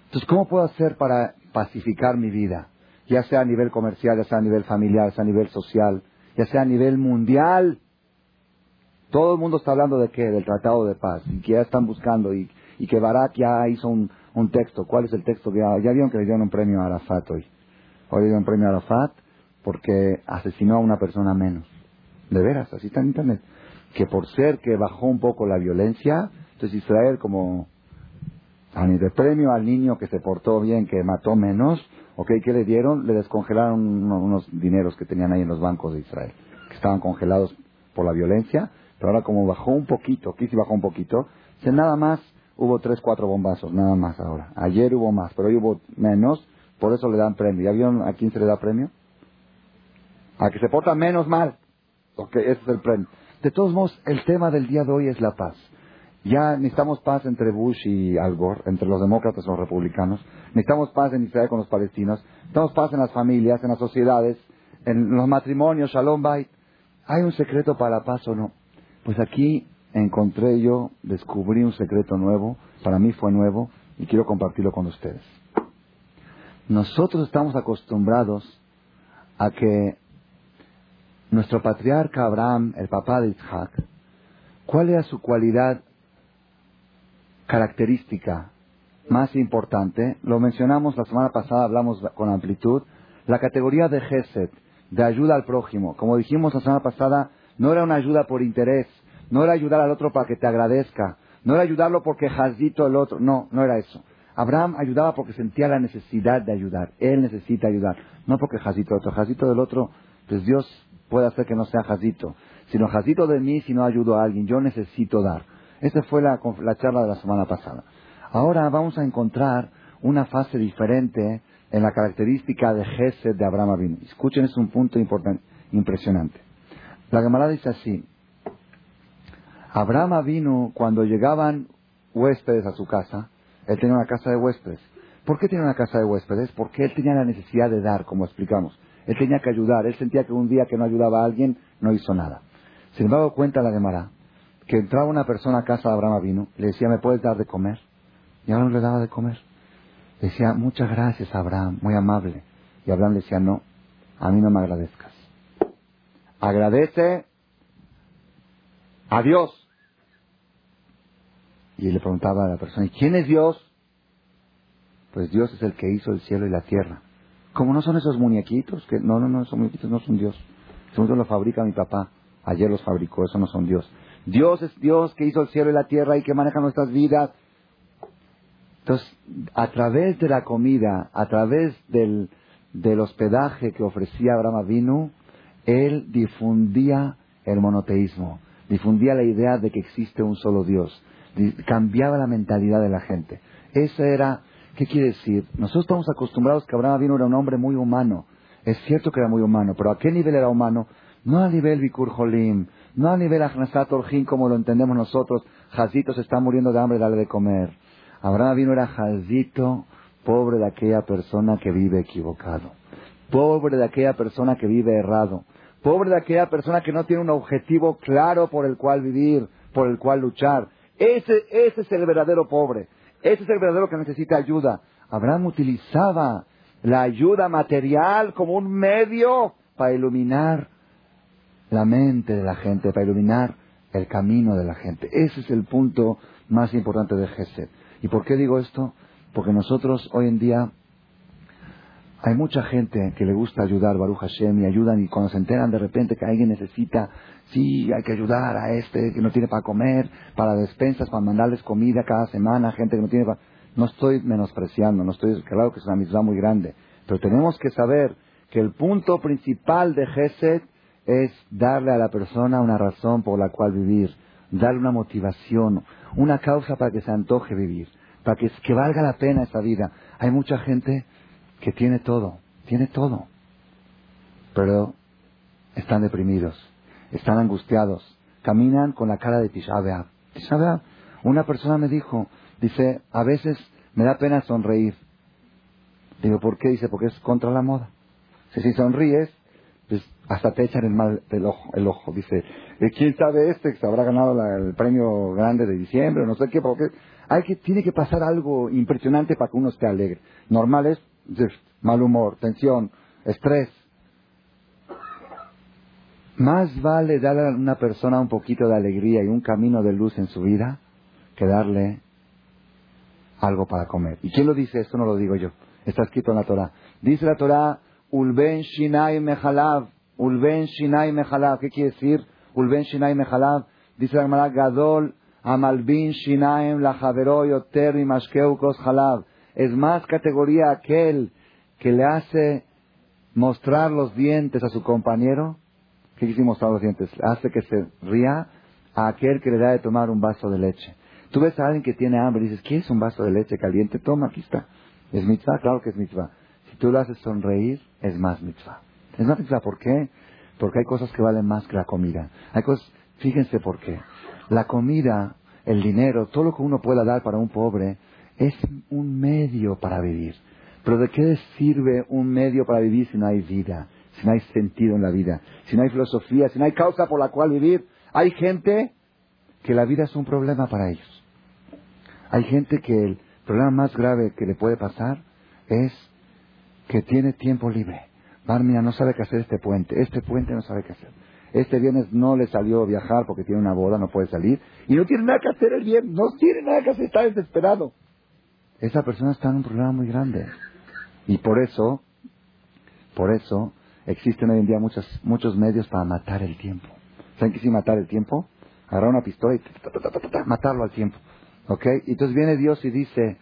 S1: Entonces, ¿cómo puedo hacer para pacificar mi vida? Ya sea a nivel comercial, ya sea a nivel familiar, ya sea a nivel social, ya sea a nivel mundial. Todo el mundo está hablando de qué? Del Tratado de Paz, y que ya están buscando, y, y que Barak ya hizo un, un texto. ¿Cuál es el texto ya, ya vieron que le dieron un premio a Arafat hoy? Hoy dieron un premio a Arafat porque asesinó a una persona menos. De veras, así está en internet. Que por ser que bajó un poco la violencia, entonces Israel como a de premio al niño que se portó bien, que mató menos, ¿ok? ¿Qué le dieron? Le descongelaron unos dineros que tenían ahí en los bancos de Israel, que estaban congelados por la violencia, pero ahora como bajó un poquito, aquí sí bajó un poquito, se nada más hubo tres, cuatro bombazos, nada más ahora. Ayer hubo más, pero hoy hubo menos, por eso le dan premio. ¿Ya vieron a quién se le da premio? A que se porta menos mal. Ok, ese es el premio. De todos modos, el tema del día de hoy es la paz. Ya necesitamos paz entre Bush y Al Gore, entre los demócratas y los republicanos. Necesitamos paz en Israel con los palestinos. Necesitamos paz en las familias, en las sociedades, en los matrimonios, Shalom Bait. ¿Hay un secreto para la paz o no? Pues aquí encontré yo, descubrí un secreto nuevo, para mí fue nuevo y quiero compartirlo con ustedes. Nosotros estamos acostumbrados a que nuestro patriarca Abraham, el papá de Isaac, ¿cuál era su cualidad característica más importante? Lo mencionamos la semana pasada, hablamos con amplitud, la categoría de Gesed, de ayuda al prójimo. Como dijimos la semana pasada, no era una ayuda por interés, no era ayudar al otro para que te agradezca, no era ayudarlo porque jazito el otro, no, no era eso. Abraham ayudaba porque sentía la necesidad de ayudar. Él necesita ayudar. No porque jazito el otro. Jazito del otro, pues Dios puede hacer que no sea jazito. Sino jazito de mí si no ayudo a alguien. Yo necesito dar. Esa fue la, charla de la semana pasada. Ahora vamos a encontrar una fase diferente en la característica de Gesed de Abraham Avinu. Escuchen, es un punto importante, impresionante. La Gemara dice así. Abraham vino cuando llegaban huéspedes a su casa, él tenía una casa de huéspedes. ¿Por qué tenía una casa de huéspedes? Porque él tenía la necesidad de dar, como explicamos. Él tenía que ayudar. Él sentía que un día que no ayudaba a alguien, no hizo nada. Sin embargo, cuenta la Gemara que entraba una persona a casa de Abraham vino, le decía, ¿me puedes dar de comer? Y Abraham le daba de comer. Le decía, muchas gracias, Abraham, muy amable. Y Abraham le decía, no, a mí no me agradezcas. Agradece a Dios. Y le preguntaba a la persona, ¿y quién es Dios? Pues Dios es el que hizo el cielo y la tierra. Como no son esos muñequitos, que no, no, no, esos muñequitos no son Dios. Esos los fabrica mi papá. Ayer los fabricó, eso no son Dios. Dios es Dios que hizo el cielo y la tierra y que maneja nuestras vidas. Entonces, a través de la comida, a través del, del hospedaje que ofrecía Abraham Avinu, él difundía el monoteísmo, difundía la idea de que existe un solo Dios, cambiaba la mentalidad de la gente. Eso era, ¿qué quiere decir? Nosotros estamos acostumbrados que Abraham Avinu era un hombre muy humano. Es cierto que era muy humano, pero ¿a qué nivel era humano? No a nivel Bikur Jolim, no a nivel Ahnasat Orjin como lo entendemos nosotros. Jazito se está muriendo de hambre, dale de comer. Abraham vino era Jazito, pobre de aquella persona que vive equivocado. Pobre de aquella persona que vive errado. Pobre de aquella persona que no tiene un objetivo claro por el cual vivir, por el cual luchar. Ese, ese es el verdadero pobre. Ese es el verdadero que necesita ayuda. Abraham utilizaba la ayuda material como un medio para iluminar la mente de la gente, para iluminar el camino de la gente. Ese es el punto más importante de Gesed. ¿Y por qué digo esto? Porque nosotros hoy en día hay mucha gente que le gusta ayudar, Baruch Hashem, y ayudan, y cuando se enteran de repente que alguien necesita, sí, hay que ayudar a este que no tiene para comer, para despensas, para mandarles comida cada semana, gente que no tiene para... No estoy menospreciando, no estoy, claro que es una misma muy grande, pero tenemos que saber que el punto principal de Gesed es darle a la persona una razón por la cual vivir, darle una motivación, una causa para que se antoje vivir, para que, valga la pena esta vida. Hay mucha gente que tiene todo, tiene todo, pero están deprimidos, están angustiados, caminan con la cara de Tisha una persona me dijo, dice, a veces me da pena sonreír. Digo, ¿por qué? Dice, porque es contra la moda. Si, si sonríes, pues hasta te echan el mal del ojo, el ojo. Dice, ¿quién sabe este que se habrá ganado el premio grande de diciembre? No sé qué, porque hay que, tiene que pasar algo impresionante para que uno esté alegre. Normal es mal humor, tensión, estrés. Más vale darle a una persona un poquito de alegría y un camino de luz en su vida que darle algo para comer. ¿Y quién lo dice? Esto no lo digo yo. Está escrito en la Torah. Dice la Torah, Ulben Shinai Mehalav. Ulben Shinai Mehalav. ¿Qué quiere decir? Ulben Shinai Mehalav. Dice la Gemara Gadol Amalbin Shinaim Lajavero Yoter y Mashkeukos Halav. Es más categoría aquel que le hace mostrar los dientes a su compañero. ¿Qué quiere mostrar los dientes? Hace que se ría a aquel que le da de tomar un vaso de leche. Tú ves a alguien que tiene hambre y dices, ¿quieres un vaso de leche caliente? Toma, aquí está. ¿Es mitzvah? Claro que es mitzvah tú lo haces sonreír, es más mitzvah. Es más mitzvah, ¿por qué? Porque hay cosas que valen más que la comida. Hay cosas, fíjense por qué. La comida, el dinero, todo lo que uno pueda dar para un pobre, es un medio para vivir. Pero ¿de qué sirve un medio para vivir si no hay vida? Si no hay sentido en la vida, si no hay filosofía, si no hay causa por la cual vivir. Hay gente que la vida es un problema para ellos. Hay gente que el problema más grave que le puede pasar es que tiene tiempo libre. Barmina no sabe qué hacer este puente, este puente no sabe qué hacer. Este viernes no le salió viajar porque tiene una boda, no puede salir. Y no tiene nada que hacer el viernes, no tiene nada que hacer, está desesperado. Esa persona está en un problema muy grande. Y por eso, por eso, existen hoy en día muchos, muchos medios para matar el tiempo. ¿Saben qué sí matar el tiempo? Agarrar una pistola y matarlo al tiempo. ¿Ok? Y entonces viene Dios y dice,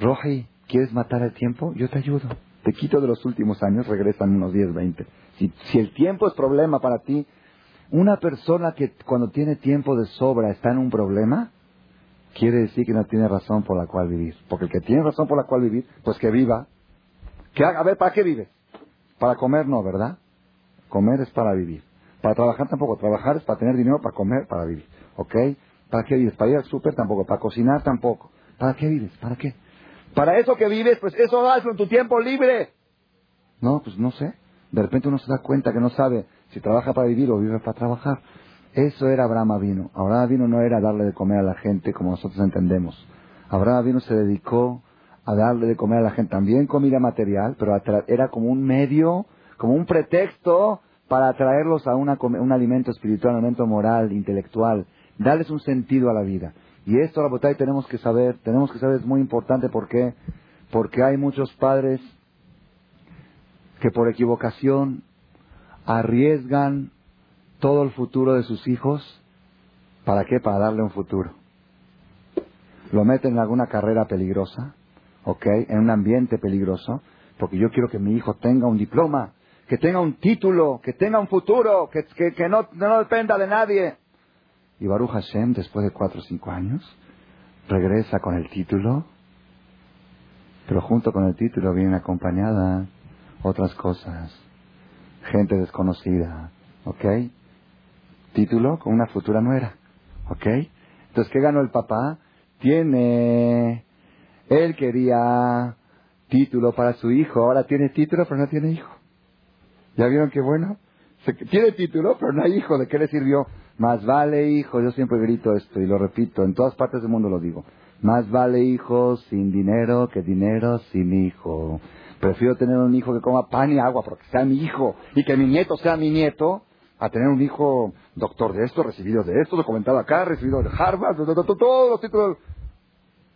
S1: Roji, ¿Quieres matar el tiempo? Yo te ayudo. Te quito de los últimos años, regresan unos 10, 20. Si, si el tiempo es problema para ti, una persona que cuando tiene tiempo de sobra está en un problema, quiere decir que no tiene razón por la cual vivir. Porque el que tiene razón por la cual vivir, pues que viva. Que haga, a ver, ¿para qué vives? Para comer no, ¿verdad? Comer es para vivir. Para trabajar tampoco. Trabajar es para tener dinero para comer, para vivir. ¿Ok? ¿Para qué vives? Para ir al súper tampoco. Para cocinar tampoco. ¿Para qué vives? ¿Para qué? Para eso que vives, pues eso hazlo en tu tiempo libre. No, pues no sé. De repente uno se da cuenta que no sabe si trabaja para vivir o vive para trabajar. Eso era Abraham vino. Abraham vino no era darle de comer a la gente como nosotros entendemos. Abraham vino se dedicó a darle de comer a la gente también comida material, pero era como un medio, como un pretexto para atraerlos a una, un alimento espiritual, un alimento moral, intelectual, darles un sentido a la vida. Y esto, la tenemos que saber, tenemos que saber, es muy importante, ¿por qué? Porque hay muchos padres que por equivocación arriesgan todo el futuro de sus hijos. ¿Para qué? Para darle un futuro. Lo meten en alguna carrera peligrosa, ¿ok? En un ambiente peligroso, porque yo quiero que mi hijo tenga un diploma, que tenga un título, que tenga un futuro, que, que, no, no dependa de nadie. Y Baruch Hashem, después de cuatro o cinco años, regresa con el título, pero junto con el título vienen acompañadas otras cosas, gente desconocida, ¿ok? Título con una futura nuera, ¿ok? Entonces, ¿qué ganó el papá? Tiene, él quería título para su hijo, ahora tiene título pero no tiene hijo. ¿Ya vieron qué bueno? tiene título pero no hay hijo, ¿de qué le sirvió? Más vale hijo, yo siempre grito esto y lo repito, en todas partes del mundo lo digo. Más vale hijo sin dinero que dinero sin hijo. Prefiero tener un hijo que coma pan y agua porque sea mi hijo y que mi nieto sea mi nieto a tener un hijo doctor de esto, recibido de esto, documentado acá, recibido de Harvard, todos los títulos.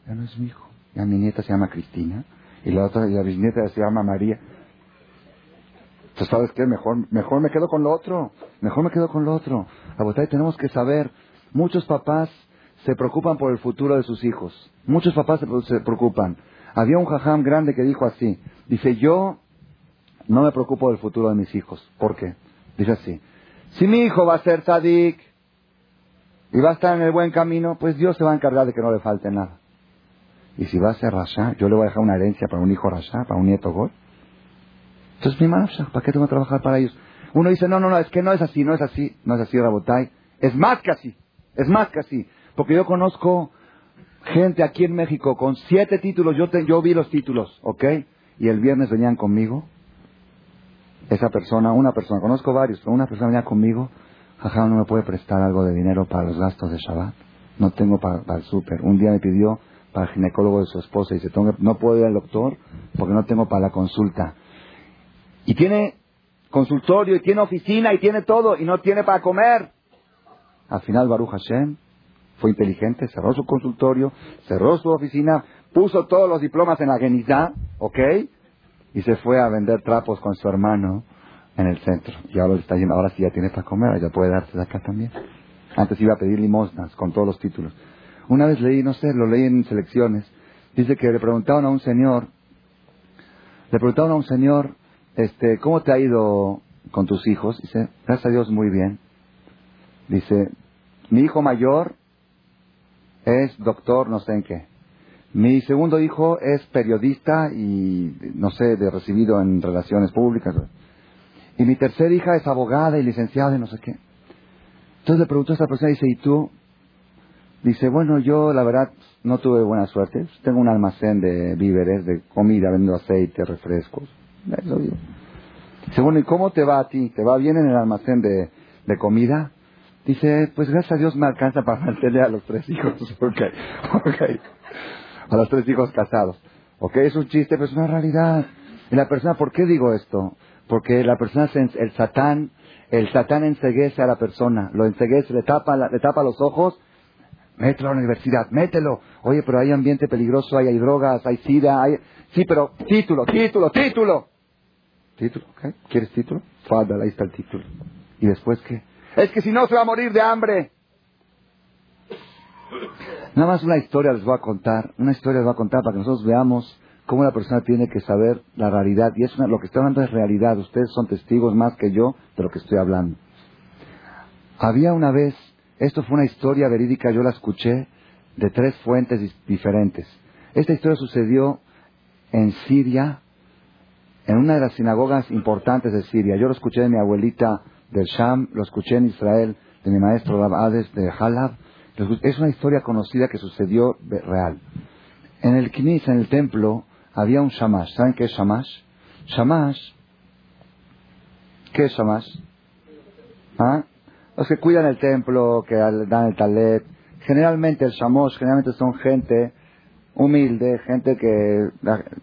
S1: Ya no es mi hijo. Ya mi nieta se llama Cristina y la otra, y la bisnieta se llama María. Entonces, ¿sabes qué? Mejor, mejor me quedo con lo otro. Mejor me quedo con lo otro. A tenemos que saber, muchos papás se preocupan por el futuro de sus hijos. Muchos papás se preocupan. Había un jajam grande que dijo así, dice, yo no me preocupo del futuro de mis hijos. ¿Por qué? Dice así, si mi hijo va a ser sadik y va a estar en el buen camino, pues Dios se va a encargar de que no le falte nada. Y si va a ser rasha, yo le voy a dejar una herencia para un hijo rasha, para un nieto gol. Entonces, mi mano, ¿para qué tengo que trabajar para ellos? Uno dice, no, no, no, es que no es así, no es así, no es así, Rabotay. Es más que así, es más que así. Porque yo conozco gente aquí en México con siete títulos, yo, yo vi los títulos, ¿ok? Y el viernes venían conmigo, esa persona, una persona, conozco varios, pero una persona venía conmigo, jaja, no me puede prestar algo de dinero para los gastos de Shabbat, no tengo para, el súper. Un día me pidió para el ginecólogo de su esposa y dice, no puedo ir al doctor porque no tengo para la consulta. Y tiene consultorio, y tiene oficina, y tiene todo, y no tiene para comer. Al final Baruch Hashem fue inteligente, cerró su consultorio, cerró su oficina, puso todos los diplomas en la Genizá, ¿ok? Y se fue a vender trapos con su hermano en el centro. Y ahora está yendo, ahora sí ya tiene para comer, ya puede darse de acá también. Antes iba a pedir limosnas con todos los títulos. Una vez leí, no sé, lo leí en selecciones, dice que le preguntaron a un señor, le preguntaron a un señor, este, ¿cómo te ha ido con tus hijos? Dice, gracias a Dios muy bien. Dice, mi hijo mayor es doctor no sé en qué. Mi segundo hijo es periodista y no sé, de recibido en relaciones públicas. Y mi tercera hija es abogada y licenciada y no sé qué. Entonces le preguntó a esta persona, dice, ¿y tú? Dice, bueno, yo la verdad no tuve buena suerte. Tengo un almacén de víveres, de comida, vendo aceite, refrescos. Eso. Dice, bueno, ¿y cómo te va a ti? ¿Te va bien en el almacén de, de comida? Dice, pues gracias a Dios me alcanza para mantener a los tres hijos. ok, ok. A los tres hijos casados. Ok, es un chiste, pero es una realidad. Y la persona, ¿por qué digo esto? Porque la persona, el satán, el satán enseguece a la persona, lo enseguece, le tapa, le tapa los ojos, mételo a la universidad, mételo. Oye, pero hay ambiente peligroso, hay, drogas, hay sida, hay... Sí, pero título, título, título. Título, ¿ok? ¿Quieres título? Fadal, ahí está el título. ¿Y después qué? Es que si no se va a morir de hambre. Nada más una historia les voy a contar, una historia les voy a contar para que nosotros veamos cómo la persona tiene que saber la realidad. Y es lo que estoy hablando es realidad. Ustedes son testigos más que yo de lo que estoy hablando. Había una vez, esto fue una historia verídica, yo la escuché de tres fuentes diferentes. Esta historia sucedió en Siria, en una de las sinagogas importantes de Siria. Yo lo escuché de mi abuelita del Sham, lo escuché en Israel de mi maestro Rab de Halab. Es una historia conocida que sucedió real. En el Knis, en el templo, había un Shamash. ¿Saben qué es Shamash? Shamash. ¿Qué es Shamash? ¿Ah? Los que cuidan el templo, que dan el talet. Generalmente el Shamash, generalmente son gente humilde, gente que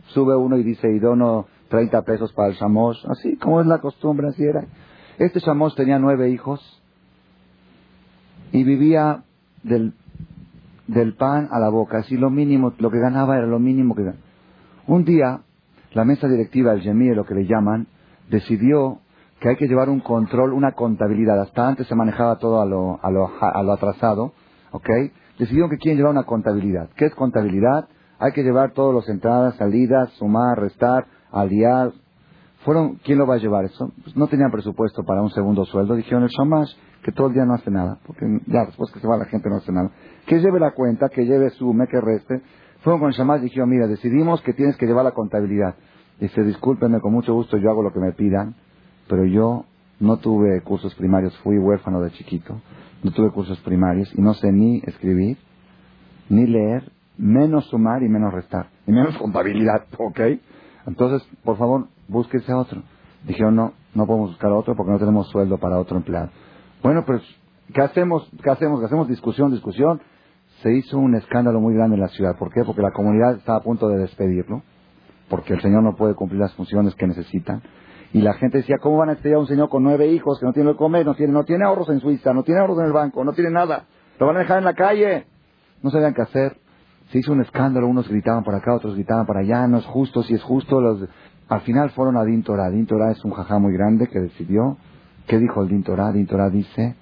S1: sube uno y dice, y dono 30 pesos para el Shamash. Así como es la costumbre, así era. Este Shamos tenía nueve hijos y vivía del, del pan a la boca. Así lo mínimo, lo que ganaba era lo mínimo que ganaba. Un día, la mesa directiva del Yemir, lo que le llaman, decidió que hay que llevar un control, una contabilidad. Hasta antes se manejaba todo a lo, a lo, a lo atrasado, ¿ok? Decidieron que quieren llevar una contabilidad. ¿Qué es contabilidad? Hay que llevar todas las entradas, salidas, sumar, restar, aliar. Fueron, ¿quién lo va a llevar eso? Pues no tenían presupuesto para un segundo sueldo. Dijeron el shamash que todo el día no hace nada, porque ya después que se va la gente no hace nada. Que lleve la cuenta, que lleve su me que reste. Fueron con shamash y dijeron, mira, decidimos que tienes que llevar la contabilidad. Dice, discúlpenme, con mucho gusto yo hago lo que me pidan, pero yo no tuve cursos primarios, fui huérfano de chiquito, no tuve cursos primarios y no sé ni escribir, ni leer, menos sumar y menos restar, y menos contabilidad, ¿ok? Entonces, por favor, búsquese a otro. Dijeron, no, no podemos buscar a otro porque no tenemos sueldo para otro empleado. Bueno, pues, ¿qué hacemos? ¿Qué hacemos? ¿Qué hacemos? Discusión, discusión. Se hizo un escándalo muy grande en la ciudad. ¿Por qué? Porque la comunidad estaba a punto de despedirlo, porque el Señor no puede cumplir las funciones que necesitan. Y la gente decía, ¿cómo van a despedir a un señor con nueve hijos que no tiene lo que comer, no tiene, no tiene ahorros en Suiza, no tiene ahorros en el banco, no tiene nada? Lo van a dejar en la calle. No sabían qué hacer. Se hizo un escándalo, unos gritaban por acá, otros gritaban para allá, no es justo, si es justo. Los... Al final fueron a Dintorá. Dintorá es un jajá muy grande que decidió. ¿Qué dijo el Dintorá? Dintorá dice,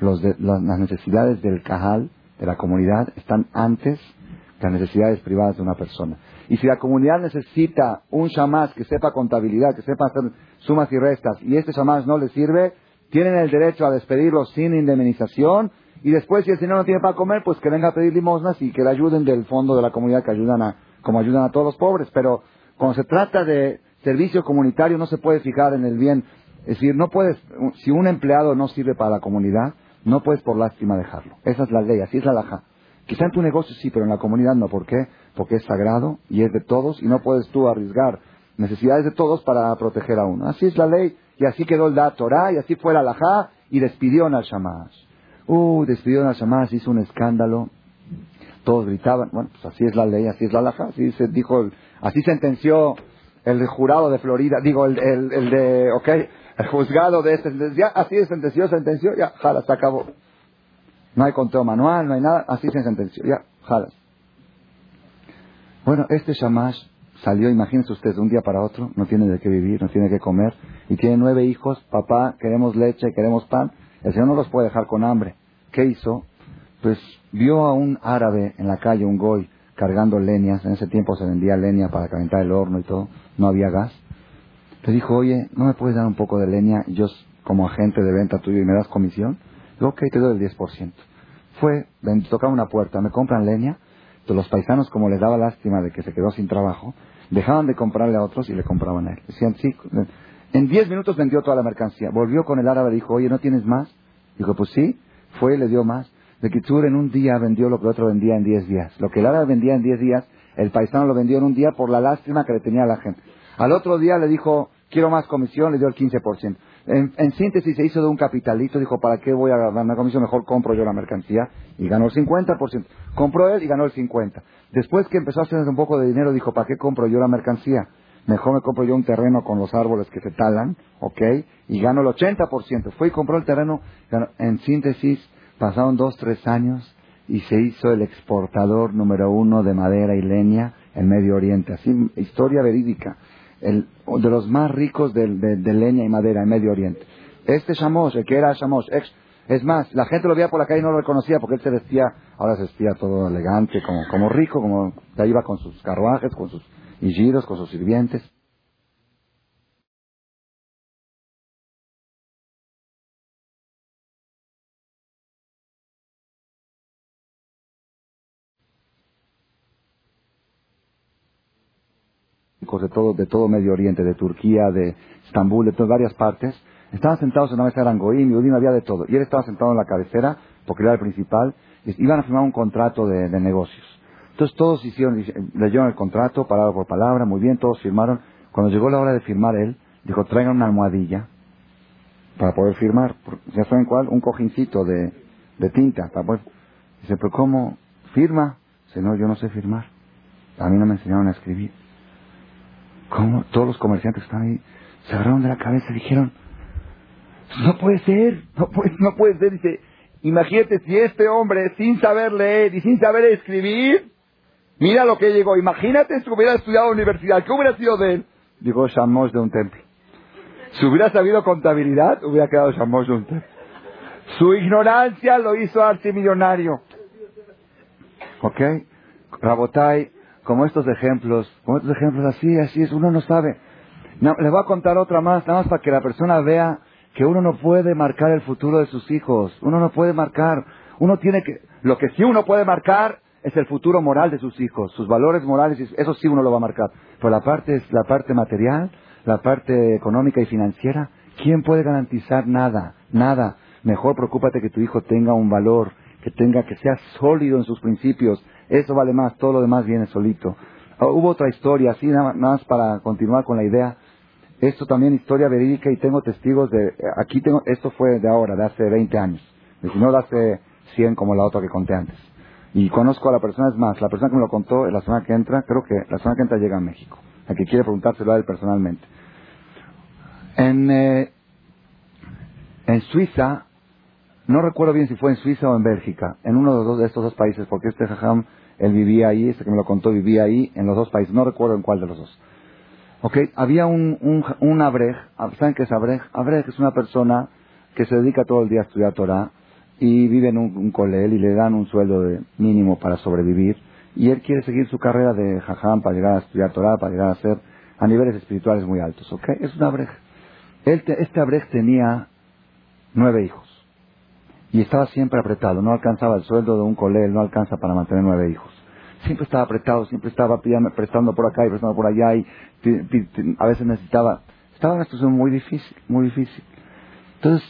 S1: los las necesidades del cajal, de la comunidad, están antes que las necesidades privadas de una persona. Y si la comunidad necesita un shamás que sepa contabilidad, que sepa hacer sumas y restas, y este shamás no le sirve, tienen el derecho a despedirlo sin indemnización y después, si el señor no tiene para comer, pues que venga a pedir limosnas y que le ayuden del fondo de la comunidad que ayudan a, como ayudan a todos los pobres. Pero cuando se trata de servicio comunitario, no se puede fijar en el bien. Es decir, no puedes, si un empleado no sirve para la comunidad, no puedes por lástima dejarlo. Esa es la ley, así es la laja. Quizá en tu negocio sí, pero en la comunidad no. ¿Por qué? Porque es sagrado y es de todos y no puedes tú arriesgar necesidades de todos para proteger a uno. Así es la ley y así quedó el da Torah y así fue la laja y despidió a Shamash. Uh, despidió a Shamash, hizo un escándalo. Todos gritaban, bueno, pues así es la ley, así es la laja, así se dijo, así sentenció el jurado de Florida, digo, el, el, el de, ok, el juzgado de este, ya, así se sentenció, sentenció, ya, jala, se acabó. No hay conteo manual, no hay nada, así se sentenció, ya, jala. Bueno, este Shamash salió, imagínense ustedes, de un día para otro, no tiene de qué vivir, no tiene qué comer, y tiene nueve hijos, papá, queremos leche, queremos pan, el Señor no los puede dejar con hambre. ¿Qué hizo? Pues vio a un árabe en la calle, un goy, cargando leñas. En ese tiempo se vendía leña para calentar el horno y todo. No había gas. Le dijo, oye, ¿no me puedes dar un poco de leña? Yo, como agente de venta tuyo, y me das comisión. Digo, ok, te doy el 10%. Fue, tocaba una puerta, me compran leña. Entonces los paisanos, como les daba lástima de que se quedó sin trabajo, dejaban de comprarle a otros y le compraban a él. Decían, sí, en 10 minutos vendió toda la mercancía. Volvió con el árabe dijo, oye, ¿no tienes más? Dijo, pues sí, fue y le dio más. De Kitsur en un día vendió lo que el otro vendía en 10 días. Lo que el árabe vendía en 10 días, el paisano lo vendió en un día por la lástima que le tenía a la gente. Al otro día le dijo, quiero más comisión, le dio el 15%. En, en, síntesis se hizo de un capitalito, dijo, ¿para qué voy a ganar una comisión? Mejor compro yo la mercancía. Y ganó el 50%. Compró él y ganó el 50%. Después que empezó a hacer un poco de dinero, dijo, ¿para qué compro yo la mercancía? Mejor me compro yo un terreno con los árboles que se talan, ¿ok? Y gano el 80%. Fue y compró el terreno. En síntesis, pasaron dos, tres años y se hizo el exportador número uno de madera y leña en Medio Oriente. Así, historia verídica. El, de los más ricos de, leña y madera en Medio Oriente. Este Shamos, el que era Shamos, es más, la gente lo veía por la calle y no lo reconocía porque él se vestía, ahora se vestía todo elegante, como, como rico, como ya iba con sus carruajes, con sus y giros con sus sirvientes. De todo, de todo Medio Oriente, de Turquía, de Estambul, de todas varias partes, estaban sentados en una mesa, eran Goim, y había de todo. Y él estaba sentado en la cabecera, porque era el principal, y iban a firmar un contrato de negocios. Entonces todos hicieron, leyeron el contrato, palabra por palabra, muy bien, todos firmaron. Cuando llegó la hora de firmar él, dijo, traigan una almohadilla para poder firmar. ¿Ya saben cuál? Un cojincito de, de tinta. Para poder... Dice, pero ¿cómo firma? Dice, no, yo no sé firmar. A mí no me enseñaron a escribir. ¿Cómo? Todos los comerciantes que estaban ahí se agarraron de la cabeza y dijeron, no puede ser, no puede, no puede ser. Dice, Imagínate si este hombre, sin saber leer y sin saber escribir, mira lo que llegó. Imagínate si hubiera estudiado universidad, ¿qué hubiera sido de él? Digo, Shamos de un templo. Si hubiera sabido contabilidad, hubiera quedado Shamos de un templo. Su ignorancia lo hizo millonario. ¿Ok? Rabotai, como estos ejemplos, como estos ejemplos así, así es, uno no sabe. No, les voy a contar otra más, nada más para que la persona vea que uno no puede marcar el futuro de sus hijos. Uno no puede marcar. Uno tiene que. Lo que sí uno puede marcar es el futuro moral de sus hijos, sus valores morales, eso sí uno lo va a marcar. Pero la parte es la parte material, la parte económica y financiera. ¿Quién puede garantizar nada? Nada. Mejor preocúpate que tu hijo tenga un valor, que tenga, que sea sólido en sus principios. Eso vale más, todo lo demás viene solito. Ah, hubo otra historia, así nada más para continuar con la idea. Esto también historia verídica y tengo testigos de, aquí tengo, esto fue de ahora, de hace 20 años. Y no de hace 100 como la otra que conté antes. Y conozco a la persona, es más, la persona que me lo contó la semana que entra, creo que la semana que entra llega a México. A que quiere preguntárselo a él personalmente. En, eh, en Suiza, no recuerdo bien si fue en Suiza o en Bélgica, en uno de, los de estos dos países, porque este jajam, él vivía ahí, este que me lo contó vivía ahí, en los dos países, no recuerdo en cuál de los dos. Ok, había un, un, un abrej, ¿saben qué es abrej? Abrej es una persona que se dedica todo el día a estudiar Torah y vive en un, un colel y le dan un sueldo de mínimo para sobrevivir y él quiere seguir su carrera de jajam para llegar a estudiar Torah, para llegar a ser a niveles espirituales muy altos, ¿ok? Es un abrej. este abrej tenía nueve hijos y estaba siempre apretado, no alcanzaba el sueldo de un colel, no alcanza para mantener nueve hijos siempre estaba apretado, siempre estaba prestando por acá y prestando por allá y a veces necesitaba. Estaba en una situación muy difícil, muy difícil. Entonces,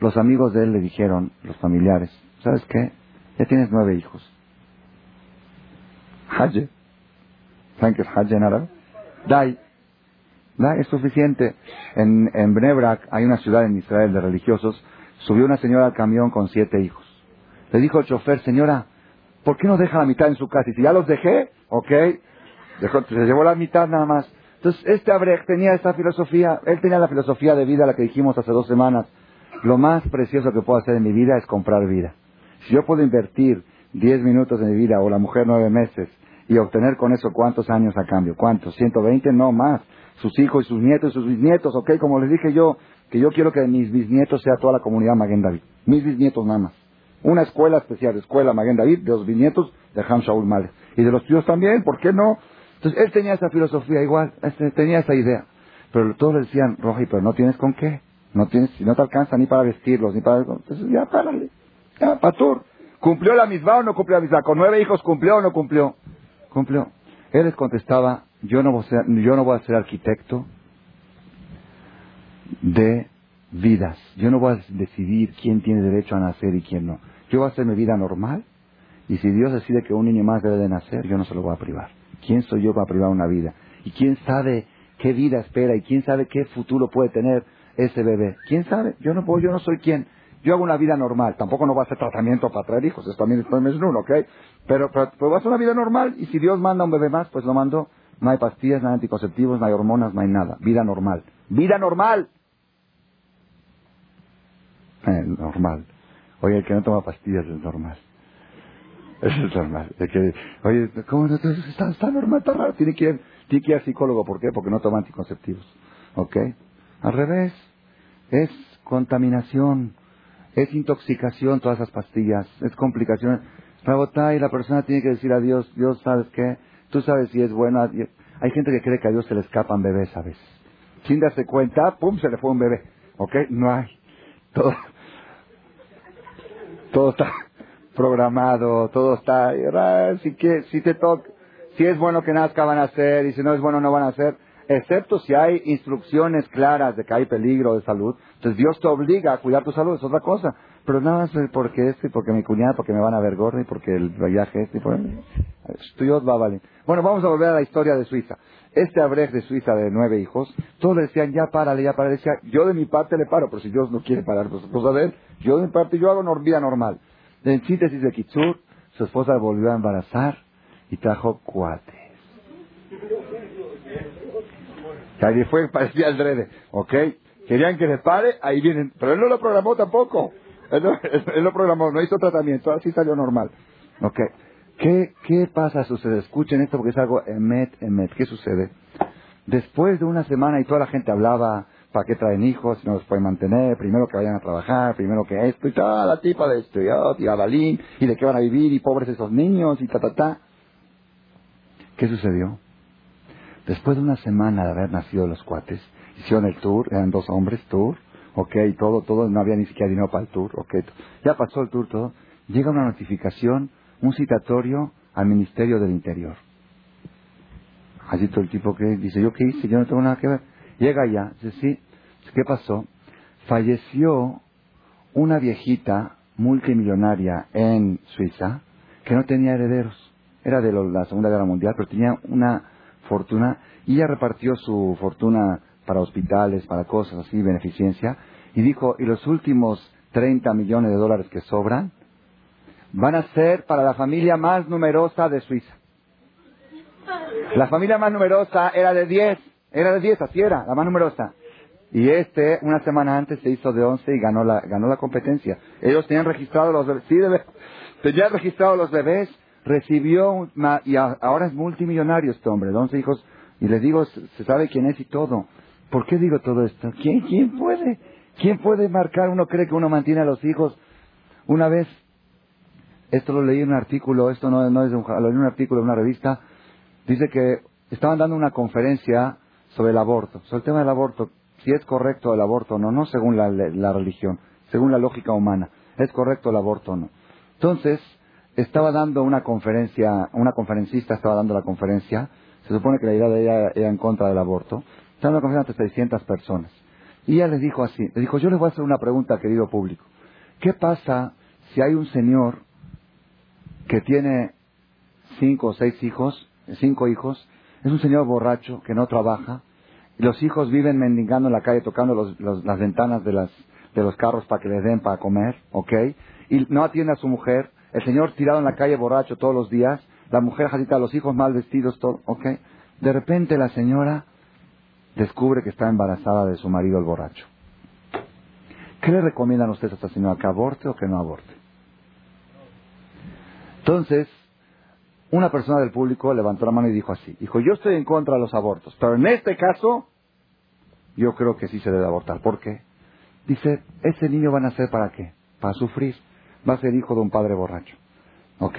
S1: los amigos de él le dijeron, los familiares, ¿sabes qué? Ya tienes nueve hijos. Hajj. ¿Saben qué es en árabe? Dai. Dai es suficiente. En, en Bnebrak hay una ciudad en Israel de religiosos. Subió una señora al camión con siete hijos. Le dijo el chofer, señora, ¿por qué no deja la mitad en su casa? Y si ya los dejé, ok, se llevó la mitad nada más. Entonces, este Abrej tenía esta filosofía, él tenía la filosofía de vida, la que dijimos hace dos semanas. Lo más precioso que puedo hacer en mi vida es comprar vida. Si yo puedo invertir diez minutos de mi vida o la mujer nueve meses y obtener con eso cuántos años a cambio, cuántos, 120, no más. Sus hijos y sus nietos y sus bisnietos, ok, como les dije yo, que yo quiero que mis bisnietos sea toda la comunidad Maguen David. Mis bisnietos nada más. Una escuela especial, escuela Maguen David, de los bisnietos de Ham Shaul Malek. Y de los tíos también, ¿por qué no? Entonces, él tenía esa filosofía igual, este, tenía esa idea. Pero todos le decían, Roji, pero no tienes con qué. No tienes, no te alcanza ni para vestirlos, ni para... Entonces, ya, párale. Ya, patur. ¿Cumplió la misma o no cumplió la misma? ¿Con nueve hijos cumplió o no cumplió? Cumplió. Él les contestaba, yo no voy a yo no voy a ser arquitecto de vidas. Yo no voy a decidir quién tiene derecho a nacer y quién no. Yo voy a hacer mi vida normal y si Dios decide que un niño más debe de nacer, yo no se lo voy a privar. ¿Quién soy yo para privar una vida? ¿Y quién sabe qué vida espera? ¿Y quién sabe qué futuro puede tener ese bebé? ¿Quién sabe? Yo no puedo, yo no soy quien. Yo hago una vida normal. Tampoco no voy a hacer tratamiento para traer hijos. Eso también es uno, ¿ok? Pero, pero, a hacer una vida normal. Y si Dios manda un bebé más, pues lo mando. No hay pastillas, no hay anticonceptivos, no hay hormonas, no hay nada. Vida normal. ¡Vida normal! Normal. Oye, el que no toma pastillas es normal. Eso es normal. oye, ¿cómo no? Está, está normal, está raro. Tiene que, ir, tiene que ir al psicólogo. ¿Por qué? Porque no toma anticonceptivos. ¿Ok? Al revés. Es contaminación. Es intoxicación todas esas pastillas. Es complicación. y la persona tiene que decir a Dios, Dios, ¿sabes qué? Tú sabes si es bueno. Hay gente que cree que a Dios se le escapan bebés a veces. Sin darse cuenta, ¡pum! se le fue un bebé. ¿Ok? No hay. Todo, todo está programado, todo está, si, que, si te toca, si es bueno que nazca van a hacer y si no es bueno no van a hacer, excepto si hay instrucciones claras de que hay peligro de salud, entonces Dios te obliga a cuidar tu salud, es otra cosa, pero nada más porque este, porque mi cuñada, porque me van a ver gordo y porque el viaje este, por Dios va a. Bueno, vamos a volver a la historia de Suiza. Este abrej de Suiza de nueve hijos, todos le decían, ya párale, ya párale, decía, yo de mi parte le paro, pero si Dios no quiere parar, pues cosa de él, yo de mi parte, yo hago vida normal. En síntesis de Kitsur, su esposa volvió a embarazar y trajo cuates. Que fue, parecía el drede, ¿ok? Querían que le pare, ahí vienen, pero él no lo programó tampoco. Él, lo programó, no hizo tratamiento, así salió normal. ¿Qué, ¿Qué pasa, sucede? Escuchen esto porque es algo emet, emet. ¿Qué sucede? Después de una semana y toda la gente hablaba, ¿para qué traen hijos? Si no los pueden mantener, primero que vayan a trabajar, primero que esto y toda la tipa de esto, y, oh, y y de qué van a vivir, y pobres esos niños, y ta, ta, ta. ¿Qué sucedió? Después de una semana de haber nacido los cuates, hicieron el tour, eran dos hombres, tour, ok, todo, todo, no había ni siquiera dinero para el tour, ok, ya pasó el tour todo, llega una notificación, un citatorio al Ministerio del Interior. Allí todo el tipo que dice, ¿yo qué hice? Yo no tengo nada que ver. Llega allá, dice, sí, ¿qué pasó? Falleció una viejita multimillonaria en Suiza que no tenía herederos. Era de la Segunda Guerra Mundial, pero tenía una fortuna y ella repartió su fortuna para hospitales, para cosas así, beneficencia, y dijo, y los últimos 30 millones de dólares que sobran van a ser para la familia más numerosa de Suiza. La familia más numerosa era de 10, era de 10, así era, la más numerosa. Y este, una semana antes, se hizo de 11 y ganó la, ganó la competencia. Ellos tenían registrado los bebés, sí, tenían registrado los bebés, recibió, y ahora es multimillonario este hombre, de 11 hijos, y les digo, se sabe quién es y todo. ¿Por qué digo todo esto? ¿Quién, quién puede? ¿Quién puede marcar? Uno cree que uno mantiene a los hijos. Una vez, esto lo leí en un artículo, esto no, no es un, lo leí en un artículo de una revista, dice que estaban dando una conferencia sobre el aborto, sobre el tema del aborto, si es correcto el aborto o no, no según la, la religión, según la lógica humana, es correcto el aborto o no. Entonces, estaba dando una conferencia, una conferencista estaba dando la conferencia, se supone que la idea de ella era en contra del aborto, estaba en una conferencia ante 600 personas. Y ella les dijo así, les dijo, yo les voy a hacer una pregunta, querido público. ¿Qué pasa si hay un señor que tiene cinco o seis hijos, cinco hijos, es un señor borracho que no trabaja, y los hijos viven mendigando en la calle, tocando las ventanas de, las, de los carros para que les den para comer, ¿ok? Y no atiende a su mujer, el señor tirado en la calle borracho todos los días, la mujer jadita, los hijos mal vestidos, todo, ¿ok? De repente la señora descubre que está embarazada de su marido el borracho. ¿Qué le recomiendan ustedes a esta señora? ¿Que aborte o que no aborte? Entonces, una persona del público levantó la mano y dijo así, dijo, yo estoy en contra de los abortos, pero en este caso, yo creo que sí se debe abortar. ¿Por qué? Dice, ese niño va a nacer para qué? Para sufrir. Va a ser hijo de un padre borracho. ¿Ok?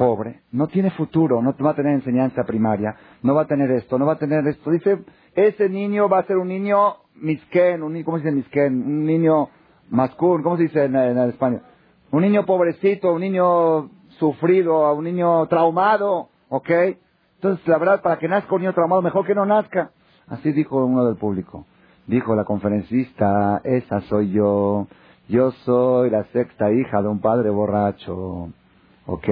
S1: Pobre. No tiene futuro, no va a tener enseñanza primaria, no va a tener esto, no va a tener esto. Dice, ese niño va a ser un niño misquén, un, ¿cómo se dice misquén? Un niño mascún, ¿cómo se dice en, en, España? Un niño pobrecito, un niño sufrido, un niño traumado, ¿ok? Entonces, la verdad, para que nazca un niño traumado, mejor que no nazca. Así dijo uno del público. Dijo la conferencista, esa soy yo. Yo soy la sexta hija de un padre borracho. ¿Ok?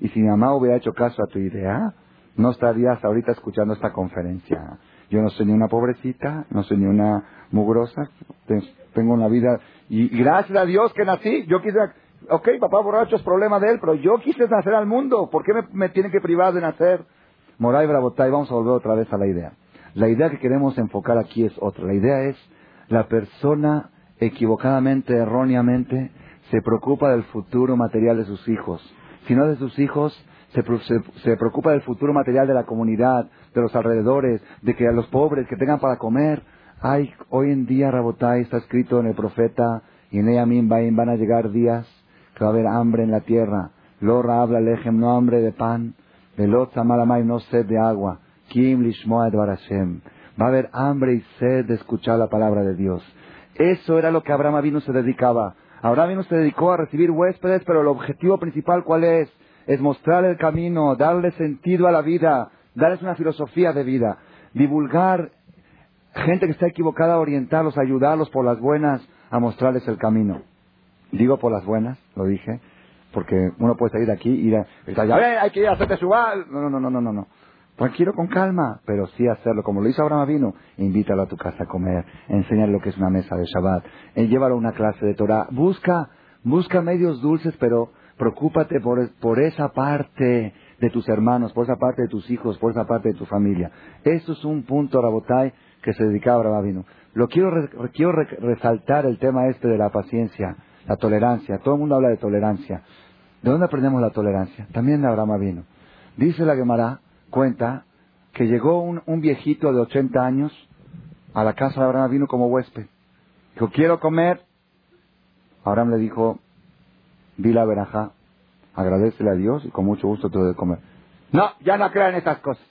S1: Y si mi mamá hubiera hecho caso a tu idea, no estarías ahorita escuchando esta conferencia. Yo no soy ni una pobrecita, no soy ni una mugrosa, tengo una vida y gracias a Dios que nací. Yo quise, ok, papá borracho es problema de él, pero yo quise nacer al mundo. ¿Por qué me, me tienen que privar de nacer? Moray Bravotay, vamos a volver otra vez a la idea. La idea que queremos enfocar aquí es otra. La idea es la persona equivocadamente, erróneamente, se preocupa del futuro material de sus hijos, sino de sus hijos se, preocupa del futuro material de la comunidad, de los alrededores, de que a los pobres que tengan para comer. Ay, hoy en día, Rabotai, está escrito en el profeta, y en ella van a llegar días que va a haber hambre en la tierra. Lora habla lejem, no hambre de pan. Velot malamay, no sed de agua. Kim lishmoa barashem. Va a haber hambre y sed de escuchar la palabra de Dios. Eso era lo que Abraham vino se dedicaba. Abraham vino se dedicó a recibir huéspedes, pero el objetivo principal, ¿cuál es? es mostrar el camino, darle sentido a la vida, darles una filosofía de vida, divulgar gente que está equivocada, orientarlos, ayudarlos por las buenas a mostrarles el camino. Digo por las buenas, lo dije, porque uno puede salir de aquí y ir a, hay que ir a hacerte No, no, no, no, no, no. Tranquilo, con calma, pero sí hacerlo, como lo hizo Abraham Avino, invítalo a tu casa a comer, enséñale lo que es una mesa de Shabbat, eh, llévalo a una clase de Torah, busca, busca medios dulces, pero Preocúpate por, por esa parte de tus hermanos, por esa parte de tus hijos, por esa parte de tu familia. Eso es un punto, Rabotai, que se dedicaba a Rababino. Lo quiero, quiero resaltar el tema este de la paciencia. La tolerancia. Todo el mundo habla de tolerancia. ¿De dónde aprendemos la tolerancia? También de Abraham vino. Dice la Gemara, cuenta, que llegó un, viejito de 80 años a la casa de Abraham vino como huésped. Dijo, quiero comer. Abraham le dijo, di la veraja, agradecele a Dios y con mucho gusto te doy de comer. No, ya no crean esas cosas.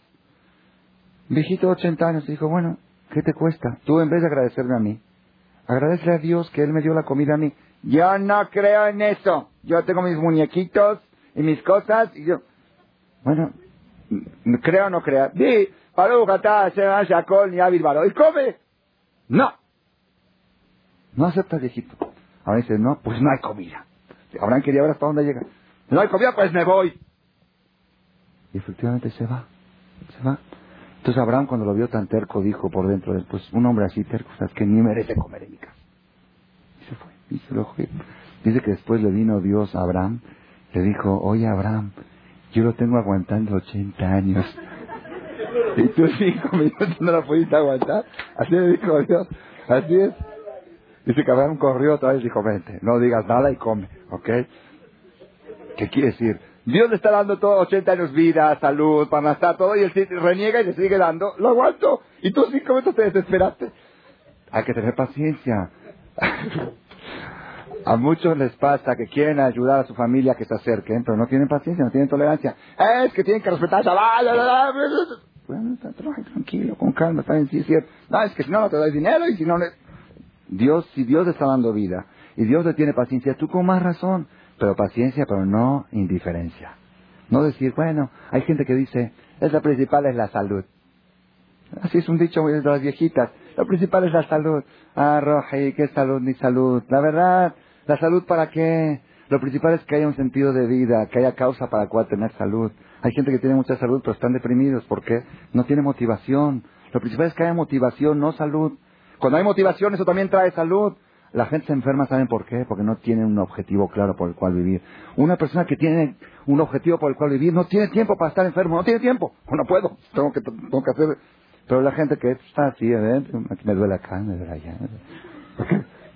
S1: Viejito de 80 años dijo, bueno, ¿qué te cuesta? Tú en vez de agradecerme a mí, agradecele a Dios que Él me dio la comida a mí. Yo no creo en eso. Yo tengo mis muñequitos y mis cosas y yo... Bueno, creo o no crea. Di, y come. No. No acepta el viejito. Ahora dice, no, pues no hay comida. Abraham quería ver hasta dónde llega. No hay comida, pues me voy. Y efectivamente se va. Se va. Entonces Abraham cuando lo vio tan terco dijo por dentro, pues un hombre así terco, sabes que ni merece comer en mi casa. Y se fue. Y se lo fue. Dice que después le vino Dios a Abraham, le dijo, oye Abraham, yo lo tengo aguantando 80 años. Y tú cinco minutos no lo pudiste aguantar. Así le dijo Dios. Así es. Dice que Abraham corrió otra vez y dijo, vente, no digas nada y come, ¿ok? ¿Qué quiere decir? Dios le está dando todo 80 años vida, salud, para estar todo, y él reniega y le sigue dando. Lo aguanto. Y tú cinco minutos te desesperaste. Hay que tener paciencia. A muchos les pasa que quieren ayudar a su familia a que se acerquen, pero no tienen paciencia, no tienen tolerancia. Es que tienen que respetar a Bueno, tranquilo, con calma, está bien, sí es cierto. No, es que si no, no te doy dinero y si no... Le... Dios, si Dios le está dando vida y Dios le tiene paciencia, tú con más razón, pero paciencia, pero no indiferencia. No decir, bueno, hay gente que dice, es la principal es la salud. Así es un dicho de las viejitas. Lo principal es la salud. Ah, Roji, ¿qué salud ni salud? La verdad, ¿la salud para qué? Lo principal es que haya un sentido de vida, que haya causa para cual tener salud. Hay gente que tiene mucha salud, pero están deprimidos. ¿Por qué? No tiene motivación. Lo principal es que haya motivación, no salud. Cuando hay motivación, eso también trae salud. La gente se enferma, ¿saben por qué? Porque no tiene un objetivo claro por el cual vivir. Una persona que tiene un objetivo por el cual vivir no tiene tiempo para estar enfermo, no tiene tiempo. no puedo, tengo que, tengo que hacer. Pero la gente que está así, ¿eh? me duele acá, me duele allá.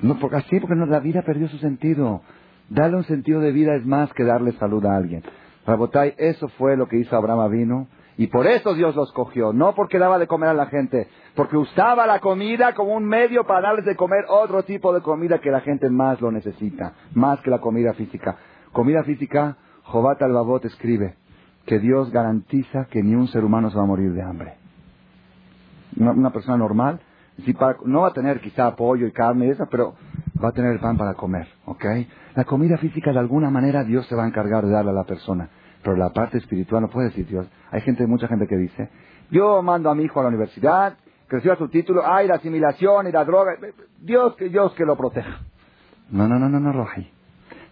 S1: No, porque así, porque no, la vida perdió su sentido. Darle un sentido de vida es más que darle salud a alguien. Rabotai, eso fue lo que hizo Abraham vino y por eso Dios los cogió, no porque daba de comer a la gente, porque usaba la comida como un medio para darles de comer otro tipo de comida que la gente más lo necesita, más que la comida física. Comida física, Jobat al-Babot escribe que Dios garantiza que ni un ser humano se va a morir de hambre. Una, persona normal no va a tener quizá pollo y carne y eso, pero va a tener el pan para comer, ¿ok? La comida física de alguna manera Dios se va a encargar de darle a la persona. Pero la parte espiritual no puede decir Dios. Hay gente, mucha gente que dice, yo mando a mi hijo a la universidad, que reciba su título, ay, la asimilación y la droga, Dios que, Dios que lo proteja. No, no, no, no, no, Roji.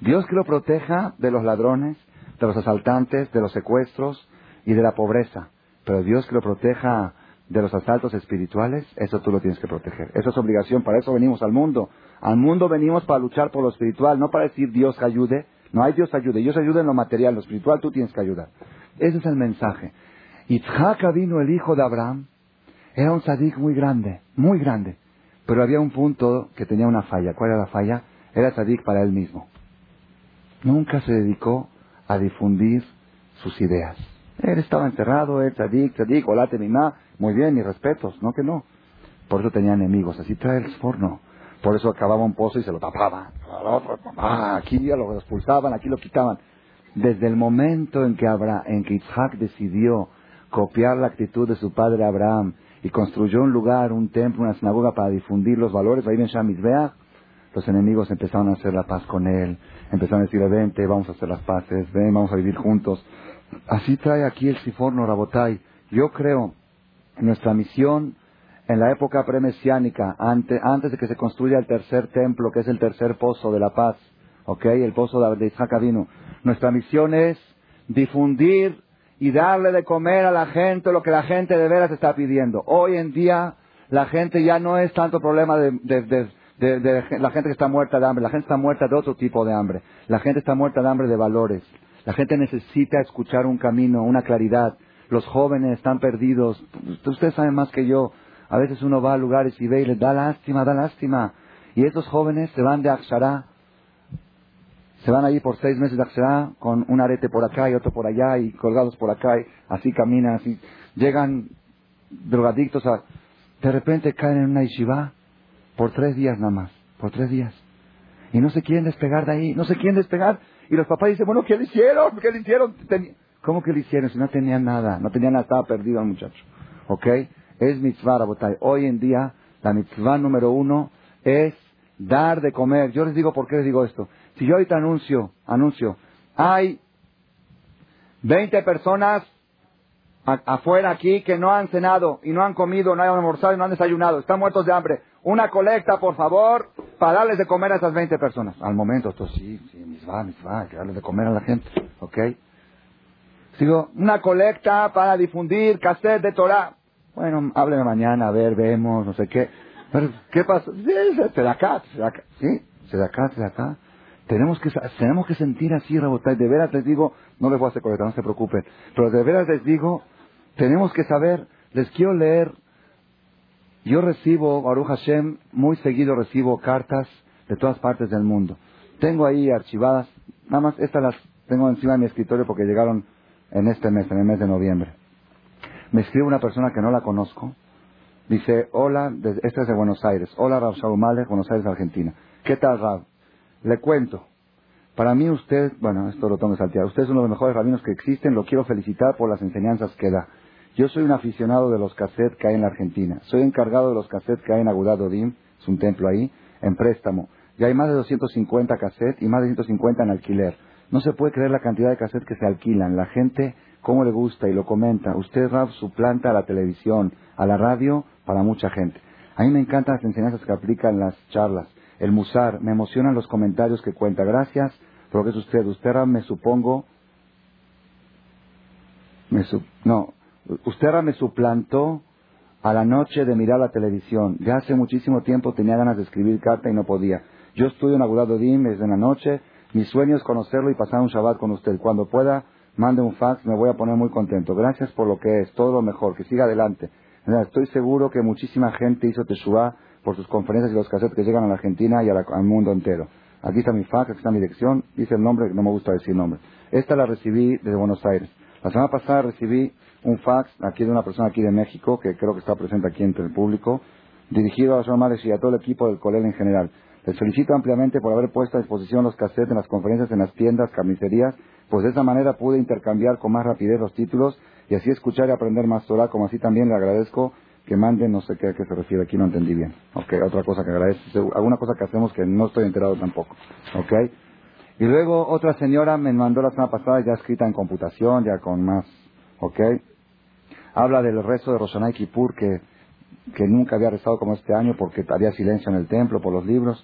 S1: Dios que lo proteja de los ladrones, de los asaltantes, de los secuestros y de la pobreza. Pero Dios que lo proteja de los asaltos espirituales, eso tú lo tienes que proteger. Eso es obligación, para eso venimos al mundo. Al mundo venimos para luchar por lo espiritual, no para decir Dios que ayude, no hay Dios ayude. Dios ayuda en lo material, lo espiritual tú tienes que ayudar. Ese es el mensaje. Yitzhak vino el hijo de Abraham. Era un sadik muy grande, muy grande. Pero había un punto que tenía una falla. ¿Cuál era la falla? Era sadik para él mismo. Nunca se dedicó a difundir sus ideas. Él estaba enterrado, él sadik, sadik, olate mimá. Muy bien, mis respetos, no que no. Por eso tenía enemigos. Así trae el forno. Por eso acababa un pozo y se lo tapaban. Aquí lo expulsaban, aquí lo quitaban. Desde el momento en que, Abraham, en que Isaac decidió copiar la actitud de su padre Abraham y construyó un lugar, un templo, una sinagoga para difundir los valores, ahí en Shamizbeach, los enemigos empezaron a hacer la paz con él, empezaron a decirle, vente, vamos a hacer las paces, ven, vamos a vivir juntos. Así trae aquí el Siforno Rabotai. Yo creo en nuestra misión en la época premesiánica, antes, antes de que se construya el tercer templo, que es el tercer pozo de la paz, ¿ok? El pozo de Isaac vino. Nuestra misión es difundir y darle de comer a la gente lo que la gente de veras está pidiendo. Hoy en día la gente ya no es tanto problema de, de, la gente que está muerta de hambre, la gente está muerta de otro tipo de hambre. La gente está muerta de hambre de valores. La gente necesita escuchar un camino, una claridad. Los jóvenes están perdidos. Ustedes saben más que yo. A veces uno va a lugares y ve y les da lástima, da lástima. Y esos jóvenes se van de Akshara se van ahí por seis meses de Akshara con un arete por acá y otro por allá y colgados por acá y así caminan, así. Llegan drogadictos a... De repente caen en una yeshiva por tres días nada más, por tres días. Y no se quieren despegar de ahí, no se quieren despegar. Y los papás dicen, bueno, ¿qué le hicieron? ¿Qué le hicieron? ¿Cómo que le hicieron? Si no tenían nada, no tenían nada, estaba perdido el muchacho. ¿Ok? Es mitzvah, Rabotay. Hoy en día, la mitzvah número uno es dar de comer. Yo les digo por qué les digo esto. Si yo ahorita anuncio, anuncio, hay 20 personas afuera aquí que no han cenado y no han comido, no han almorzado y no han desayunado, están muertos de hambre. Una colecta, por favor, para darles de comer a esas 20 personas. Al momento, esto sí, sí, mis va, mis va, que darles de comer a la gente, ¿ok? Sigo, una colecta para difundir cassette de Torah. Bueno, hábleme mañana, a ver, vemos, no sé qué. Pero, ¿qué pasa? Sí, se da acá, se da acá. Sí, se da acá, se da acá. Tenemos que, tenemos que sentir así, Rabotay. De veras les digo, no les voy a hacer colecta, no se preocupen. Pero de veras les digo, tenemos que saber, les quiero leer. Yo recibo, Baruch Hashem, muy seguido recibo cartas de todas partes del mundo. Tengo ahí archivadas, nada más estas las tengo encima de mi escritorio porque llegaron en este mes, en el mes de noviembre. Me escribe una persona que no la conozco. Dice, hola, este es de Buenos Aires. Hola, Rab Shaumale, Buenos Aires, Argentina. ¿Qué tal, Rab? Le cuento. Para mí usted, bueno, esto lo tengo que saltear. Usted es uno de los mejores rabinos que existen. Lo quiero felicitar por las enseñanzas que da. Yo soy un aficionado de los cassettes que hay en la Argentina. Soy encargado de los cassettes que hay en Agudado Dim, es un templo ahí, en préstamo. Ya hay más de 250 cassettes y más de 150 en alquiler. No se puede creer la cantidad de cassettes que se alquilan. La gente, cómo le gusta y lo comenta. Usted, Rab, suplanta a la televisión, a la radio, para mucha gente. A mí me encantan las enseñanzas que aplican las charlas. El musar, me emocionan los comentarios que cuenta. Gracias por lo que es usted. Usted, Rab, me supongo... Me no, Usted ahora me suplantó a la noche de mirar la televisión. Ya hace muchísimo tiempo tenía ganas de escribir carta y no podía. Yo estudio en Agudado Dim desde la noche. Mi sueño es conocerlo y pasar un Shabbat con usted. Cuando pueda, mande un fax, me voy a poner muy contento. Gracias por lo que es, todo lo mejor, que siga adelante. Estoy seguro que muchísima gente hizo Teshuvah por sus conferencias y los cassettes que llegan a la Argentina y al mundo entero. Aquí está mi fax, aquí está mi dirección, dice el nombre, no me gusta decir nombre. Esta la recibí desde Buenos Aires. La semana pasada recibí un fax aquí de una persona aquí de México, que creo que está presente aquí entre el público, dirigido a las madres y a todo el equipo del Colel en general. Les felicito ampliamente por haber puesto a disposición los cassettes en las conferencias en las tiendas, carnicerías, pues de esa manera pude intercambiar con más rapidez los títulos y así escuchar y aprender más Torah, como así también le agradezco que manden, no sé qué a qué se refiere, aquí no entendí bien. Ok, otra cosa que agradezco, alguna cosa que hacemos que no estoy enterado tampoco. Ok. Y luego otra señora me mandó la semana pasada ya escrita en computación, ya con más, ok. Habla del rezo de Roshanay Kippur que, que nunca había rezado como este año porque había silencio en el templo por los libros.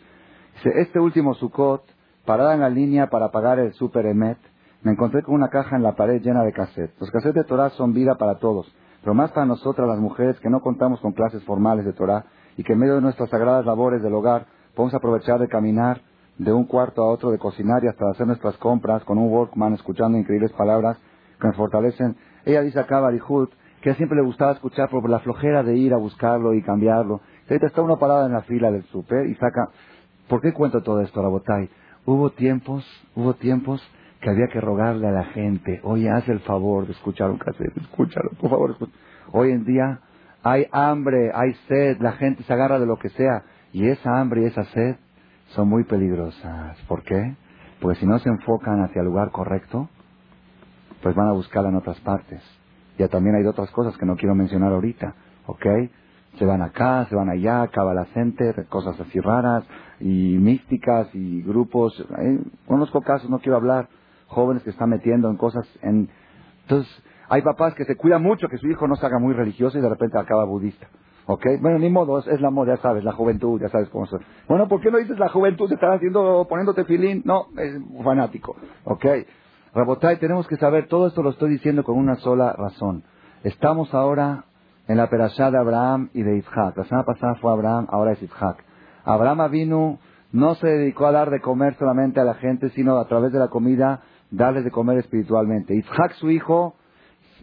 S1: Dice, este último Sukkot, parada en la línea para pagar el Super Emet, me encontré con una caja en la pared llena de cassettes. Los cassettes de Torah son vida para todos, pero más para nosotras las mujeres que no contamos con clases formales de Torah y que en medio de nuestras sagradas labores del hogar podemos aprovechar de caminar de un cuarto a otro, de cocinar y hasta hacer nuestras compras con un Walkman escuchando increíbles palabras que nos fortalecen. Ella dice acá, Barihut, que siempre le gustaba escuchar por la flojera de ir a buscarlo y cambiarlo. Ahorita está uno parado en la fila del super y saca... ¿Por qué cuento todo esto, Rabotay? Hubo tiempos, hubo tiempos que había que rogarle a la gente, oye, haz el favor de escuchar un cassette, escúchalo, por favor. Hoy en día hay hambre, hay sed, la gente se agarra de lo que sea, y esa hambre y esa sed son muy peligrosas. ¿Por qué? Porque si no se enfocan hacia el lugar correcto, pues van a buscarla en otras partes. Ya también hay otras cosas que no quiero mencionar ahorita, ¿ok? Se van acá, se van allá, Kabbalah Center, cosas así raras, y místicas, y grupos. ¿eh? Conozco casos, no quiero hablar, jóvenes que están metiendo en cosas. En... Entonces, hay papás que se cuidan mucho que su hijo no se haga muy religioso y de repente acaba budista. ¿Ok? Bueno, ni modo, es, la moda, ya sabes, la juventud, ya sabes cómo es. Bueno, ¿por qué no dices la juventud? Se está haciendo, poniéndote filín. No, es fanático. ¿Ok? Rabotay, tenemos que saber, todo esto lo estoy diciendo con una sola razón. Estamos ahora en la perashá de Abraham y de Isaac. La semana pasada fue Abraham, ahora es Isaac. Abraham vino, no se dedicó a dar de comer solamente a la gente, sino a través de la comida darles de comer espiritualmente. Isaac, su hijo,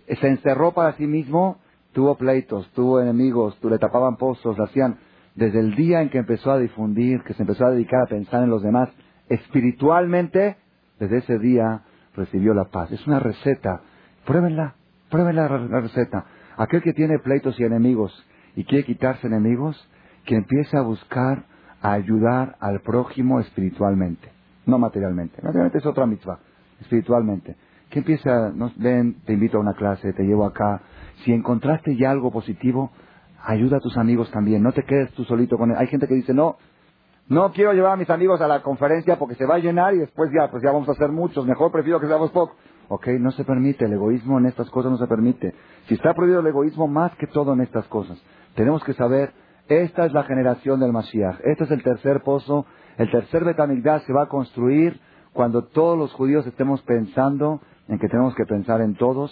S1: se encerró para sí mismo, tuvo pleitos, tuvo enemigos, le tapaban pozos, le hacían. Desde el día en que empezó a difundir, que se empezó a dedicar a pensar en los demás, espiritualmente desde ese día recibió la paz. Es una receta. Pruébenla, pruébenla la receta. Aquel que tiene pleitos y enemigos y quiere quitarse enemigos, que empiece a buscar a ayudar al prójimo espiritualmente, no materialmente. Materialmente es otra mitzvah, espiritualmente. Que empiece a, ven, te invito a una clase, te llevo acá. Si encontraste ya algo positivo, ayuda a tus amigos también. No te quedes tú solito con él. Hay gente que dice, no, no quiero llevar a mis amigos a la conferencia porque se va a llenar y después ya, pues ya vamos a hacer muchos. Mejor prefiero que seamos pocos. Ok, no se permite. El egoísmo en estas cosas no se permite. Si está prohibido el egoísmo, más que todo en estas cosas. Tenemos que saber, esta es la generación del Mashiach. Este es el tercer pozo. El tercer Betamigdash se va a construir cuando todos los judíos estemos pensando en que tenemos que pensar en todos,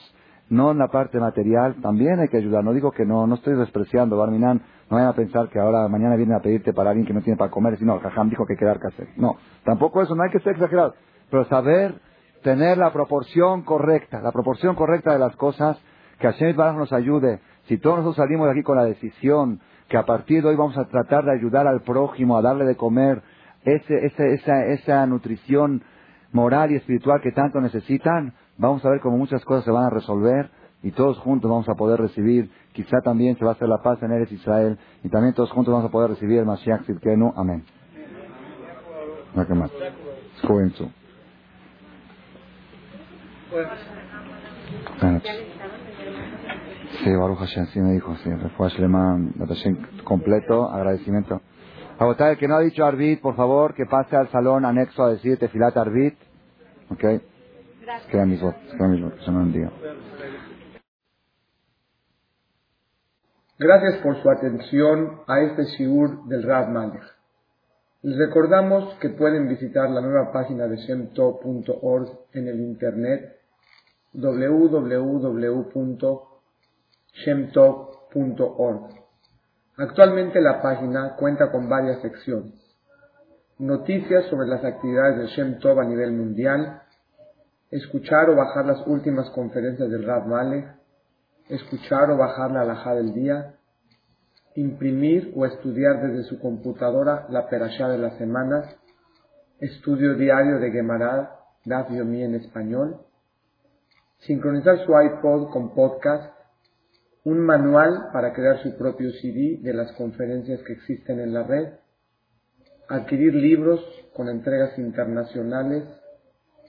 S1: no en la parte material. También hay que ayudar. No digo que no, no estoy despreciando, Barminan. No vayan a pensar que ahora mañana vienen a pedirte para alguien que no tiene para comer. Si no, el Jajam dijo que hay que dar hacer. No, tampoco eso, no hay que ser exagerado. Pero saber tener la proporción correcta, la proporción correcta de las cosas, que Hashem Baraj nos ayude. Si todos nosotros salimos de aquí con la decisión que a partir de hoy vamos a tratar de ayudar al prójimo, a darle de comer, ese, ese, esa, esa nutrición moral y espiritual que tanto necesitan, vamos a ver cómo muchas cosas se van a resolver y todos juntos vamos a poder recibir, quizá también se va a hacer la paz en Eres Israel y también todos juntos vamos a poder recibir el Mashiach Sidkenu. Amén. Sí, Baruch Hashem, sí me dijo, sí, Refuash Leman, completo, agradecimiento. Agotar, el que no ha dicho Arbit, por favor, que pase al salón anexo a decir Tefilat Arbit. Ok. Gracias. Queda mis votos, queda mis votos, bendiga.
S2: Gracias por su atención a este shiur del Rab Malech. Les recordamos que pueden visitar la nueva página de shemtov.org en el internet www.shemtov.org. Actualmente la página cuenta con varias secciones. Noticias sobre las actividades de Shem Tov a nivel mundial, escuchar o bajar las últimas conferencias del Rab Malek, escuchar o bajar la alhaja del día, imprimir o estudiar desde su computadora la perashá de la semana, estudio diario de Gemara, Daf Yomi en español, sincronizar su iPod con podcast, un manual para crear su propio CD de las conferencias que existen en la red, adquirir libros con entregas internacionales